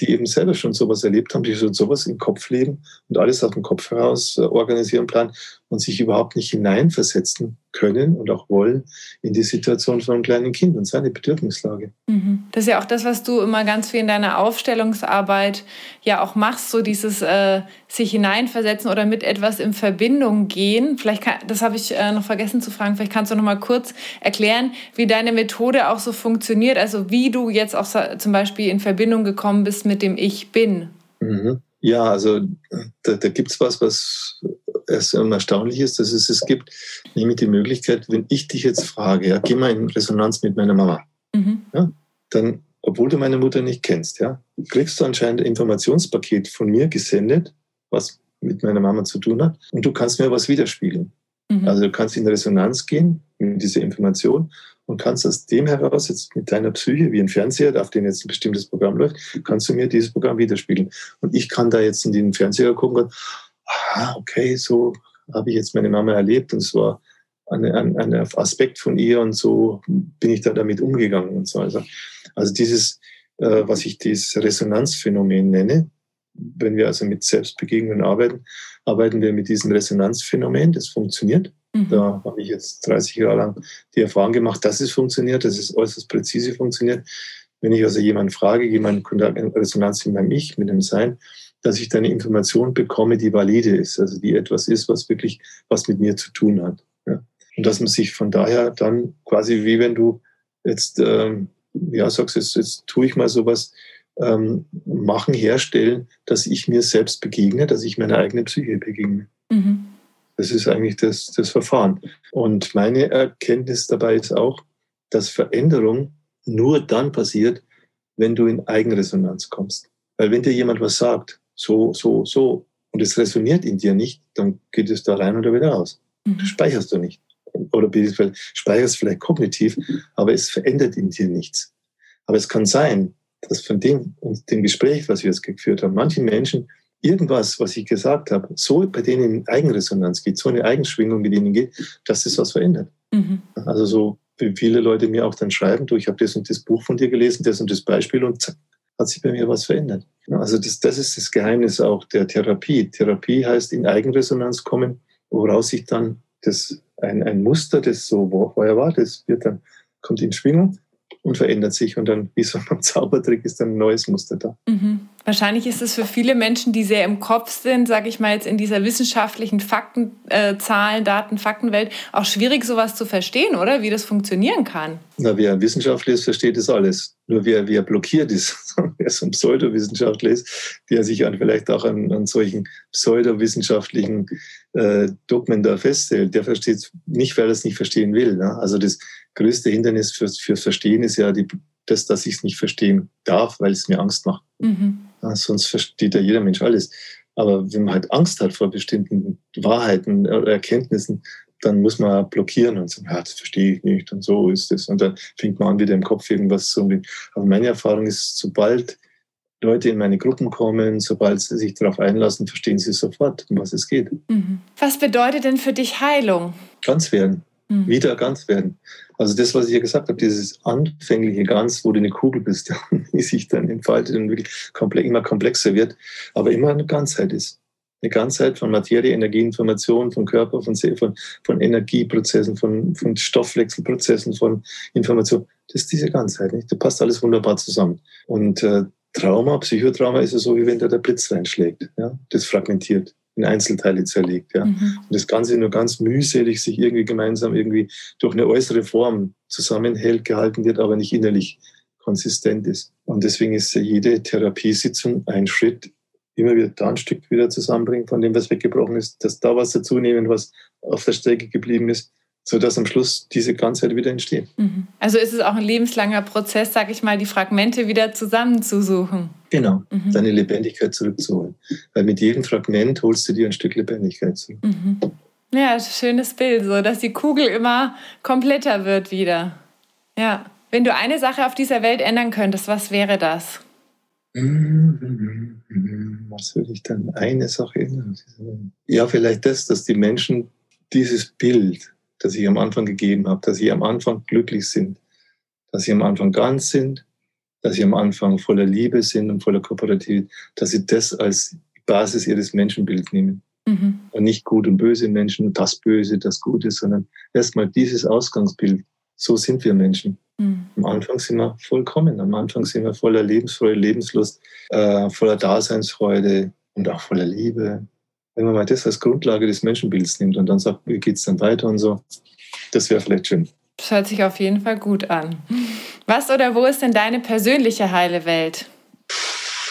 die eben selber schon sowas erlebt haben, die schon sowas im Kopf leben und alles aus dem Kopf heraus äh, organisieren, planen und sich überhaupt nicht hineinversetzen können und auch wollen in die Situation von einem kleinen Kind und seine Bedürfnislage. Mhm. Das ist ja auch das, was du immer ganz viel in deiner Aufstellungsarbeit ja auch machst, so dieses äh, sich hineinversetzen oder mit etwas in Verbindung gehen. Vielleicht kann, das habe ich äh, noch vergessen zu fragen. Vielleicht kannst du noch mal kurz erklären, wie deine Methode auch so funktioniert. Also wie du jetzt auch zum Beispiel in Verbindung gekommen bist mit dem Ich bin. Mhm. Ja, also da, da gibt es was, was erst erstaunlich ist, dass es es gibt, nämlich die Möglichkeit, wenn ich dich jetzt frage, ja, geh mal in Resonanz mit meiner Mama, mhm. ja, dann, obwohl du meine Mutter nicht kennst, ja, kriegst du anscheinend ein Informationspaket von mir gesendet, was mit meiner Mama zu tun hat, und du kannst mir was widerspiegeln. Mhm. Also du kannst in Resonanz gehen mit dieser Information und kannst aus dem heraus jetzt mit deiner Psyche, wie ein Fernseher, auf den jetzt ein bestimmtes Programm läuft, kannst du mir dieses Programm widerspiegeln. Und ich kann da jetzt in den Fernseher gucken und, ah, okay, so habe ich jetzt meine Mama erlebt und es war ein, ein, ein Aspekt von ihr und so bin ich da damit umgegangen und so. Also, also dieses, äh, was ich dieses Resonanzphänomen nenne, wenn wir also mit Selbstbegegnungen arbeiten, arbeiten wir mit diesem Resonanzphänomen, das funktioniert. Mhm. Da habe ich jetzt 30 Jahre lang die Erfahrung gemacht, dass es funktioniert, dass es äußerst präzise funktioniert. Wenn ich also jemanden frage, jemanden Kontakt, Resonanz in meinem Ich, mit dem Sein, dass ich dann eine Information bekomme, die valide ist, also die etwas ist, was wirklich was mit mir zu tun hat. Ja. Und dass man sich von daher dann quasi wie wenn du jetzt, ähm, ja, sagst, jetzt, jetzt tue ich mal sowas, ähm, machen, herstellen, dass ich mir selbst begegne, dass ich meiner eigenen Psyche begegne. Mhm. Das ist eigentlich das, das Verfahren. Und meine Erkenntnis dabei ist auch, dass Veränderung nur dann passiert, wenn du in Eigenresonanz kommst. Weil wenn dir jemand was sagt, so, so, so, und es resoniert in dir nicht, dann geht es da rein oder wieder raus. Mhm. Speicherst du nicht. Oder speicherst vielleicht kognitiv, aber es verändert in dir nichts. Aber es kann sein, dass von dem und dem Gespräch, was wir jetzt geführt haben, manchen Menschen irgendwas, was ich gesagt habe, so bei denen in Eigenresonanz geht, so eine Eigenschwingung mit ihnen geht, dass das was verändert. Mhm. Also so wie viele Leute mir auch dann schreiben, du, ich habe das und das Buch von dir gelesen, das und das Beispiel und zack, hat sich bei mir was verändert. Also das, das ist das Geheimnis auch der Therapie. Therapie heißt in Eigenresonanz kommen, woraus sich dann das, ein, ein Muster, das so vorher war, das wird dann, kommt in Schwingung und verändert sich und dann, wie so ein Zaubertrick, ist dann ein neues Muster da. Mhm. Wahrscheinlich ist es für viele Menschen, die sehr im Kopf sind, sage ich mal jetzt in dieser wissenschaftlichen Fakten, äh, Zahlen, Daten, Faktenwelt, auch schwierig, sowas zu verstehen, oder? Wie das funktionieren kann. Na, wer Wissenschaftler ist, versteht das alles. Nur wer, wer blockiert ist, wer so ein Pseudowissenschaftler ist, der sich an, vielleicht auch an, an solchen pseudowissenschaftlichen äh, Dogmen da festhält, der versteht es nicht, weil er es nicht verstehen will. Ne? Also das größte Hindernis fürs, fürs Verstehen ist ja die, das, dass ich es nicht verstehen darf, weil es mir Angst macht. Mhm. Ja, sonst versteht ja jeder Mensch alles. Aber wenn man halt Angst hat vor bestimmten Wahrheiten oder Erkenntnissen, dann muss man blockieren und sagen, ja, das verstehe ich nicht und so ist es. Und dann fängt man an, wieder im Kopf irgendwas zu umgehen. Aber meine Erfahrung ist, sobald Leute in meine Gruppen kommen, sobald sie sich darauf einlassen, verstehen sie sofort, um was es geht. Mhm. Was bedeutet denn für dich Heilung? Ganz werden. Mhm. Wieder ganz werden. Also das, was ich ja gesagt habe, dieses anfängliche Ganz, wo du eine Kugel bist, die sich dann entfaltet und wirklich komplex, immer komplexer wird, aber immer eine Ganzheit ist. Eine Ganzheit von Materie, Energie, Information, von Körper, von, von, von Energieprozessen, von, von Stoffwechselprozessen, von Information. Das ist diese Ganzheit. Nicht? Da passt alles wunderbar zusammen. Und äh, Trauma, Psychotrauma ist ja so, wie wenn da der Blitz reinschlägt. Ja? Das fragmentiert, in Einzelteile zerlegt. Ja? Mhm. Und das Ganze nur ganz mühselig sich irgendwie gemeinsam irgendwie durch eine äußere Form zusammenhält, gehalten wird, aber nicht innerlich konsistent ist. Und deswegen ist jede Therapiesitzung ein Schritt, immer wieder da ein Stück wieder zusammenbringen von dem, was weggebrochen ist, dass da was dazu nehmen, was auf der Strecke geblieben ist sodass am Schluss diese Ganzheit wieder entsteht. Mhm. Also ist es auch ein lebenslanger Prozess, sag ich mal, die Fragmente wieder zusammenzusuchen. Genau, mhm. deine Lebendigkeit zurückzuholen. Weil mit jedem Fragment holst du dir ein Stück Lebendigkeit zurück. Mhm. Ja, schönes Bild, so dass die Kugel immer kompletter wird wieder. Ja. Wenn du eine Sache auf dieser Welt ändern könntest, was wäre das? Was würde ich dann? Eine Sache ändern? Ja, vielleicht das, dass die Menschen dieses Bild das ich am Anfang gegeben habe, dass sie am Anfang glücklich sind, dass sie am Anfang ganz sind, dass sie am Anfang voller Liebe sind und voller Kooperativität, dass sie das als Basis ihres Menschenbilds nehmen. Mhm. Und nicht gut und böse Menschen, das Böse, das Gute, sondern erstmal dieses Ausgangsbild. So sind wir Menschen. Mhm. Am Anfang sind wir vollkommen, am Anfang sind wir voller Lebensfreude, Lebenslust, äh, voller Daseinsfreude und auch voller Liebe wenn man mal das als Grundlage des Menschenbilds nimmt und dann sagt, wie geht es dann weiter und so, das wäre vielleicht schön. Das hört sich auf jeden Fall gut an. Was oder wo ist denn deine persönliche heile Welt?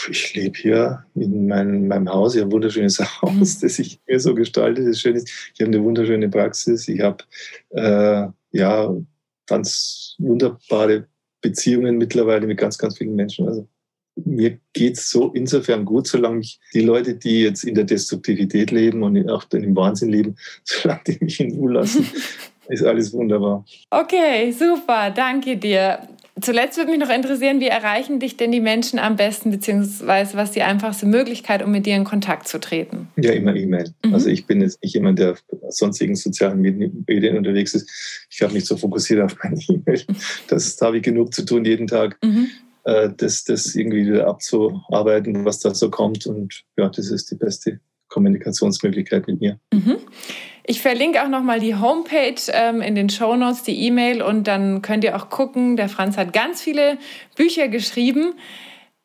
Ich lebe hier in meinem, meinem Haus. Ich habe ein wunderschönes Haus, das ich mir so gestalte, das schön ist. Ich habe eine wunderschöne Praxis. Ich habe äh, ja ganz wunderbare Beziehungen mittlerweile mit ganz, ganz vielen Menschen. Also mir geht es so insofern gut, solange mich die Leute, die jetzt in der Destruktivität leben und auch im Wahnsinn leben, solange die mich in Ruhe lassen, ist alles wunderbar. Okay, super, danke dir. Zuletzt würde mich noch interessieren, wie erreichen dich denn die Menschen am besten, beziehungsweise was die einfachste Möglichkeit, um mit dir in Kontakt zu treten? Ja, immer E-Mail. Mhm. Also ich bin jetzt nicht jemand, der auf sonstigen sozialen Medien unterwegs ist. Ich habe mich so fokussiert auf meine E-Mail. Das habe ich genug zu tun jeden Tag. Mhm äh, das, das irgendwie wieder abzuarbeiten, was da so kommt. Und ja, das ist die beste Kommunikationsmöglichkeit mit mir. Mhm. Ich verlinke auch nochmal die Homepage ähm, in den Show Notes, die E-Mail und dann könnt ihr auch gucken. Der Franz hat ganz viele Bücher geschrieben,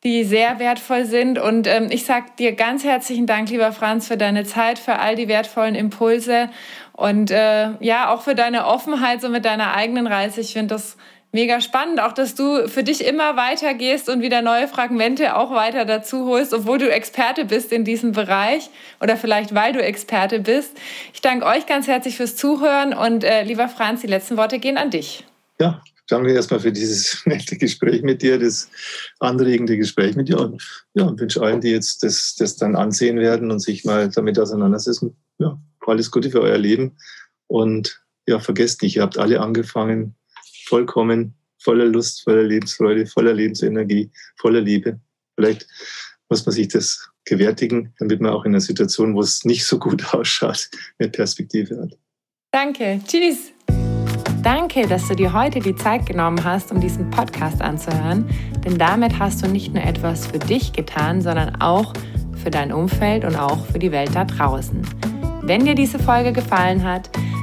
die sehr wertvoll sind. Und ähm, ich sage dir ganz herzlichen Dank, lieber Franz, für deine Zeit, für all die wertvollen Impulse und äh, ja, auch für deine Offenheit so mit deiner eigenen Reise. Ich finde das Mega spannend, auch dass du für dich immer weitergehst und wieder neue Fragmente auch weiter dazu holst, obwohl du Experte bist in diesem Bereich oder vielleicht weil du Experte bist. Ich danke euch ganz herzlich fürs Zuhören und äh, lieber Franz, die letzten Worte gehen an dich. Ja, danke erstmal für dieses nette Gespräch mit dir, das anregende Gespräch mit dir und ja, wünsche allen, die jetzt das, das dann ansehen werden und sich mal damit auseinandersetzen, ja, alles Gute für euer Leben und ja, vergesst nicht, ihr habt alle angefangen, vollkommen voller Lust, voller Lebensfreude, voller Lebensenergie, voller Liebe. Vielleicht muss man sich das gewärtigen, damit man auch in einer Situation, wo es nicht so gut ausschaut, eine Perspektive hat. Danke. Tschüss. Danke, dass du dir heute die Zeit genommen hast, um diesen Podcast anzuhören. Denn damit hast du nicht nur etwas für dich getan, sondern auch für dein Umfeld und auch für die Welt da draußen. Wenn dir diese Folge gefallen hat,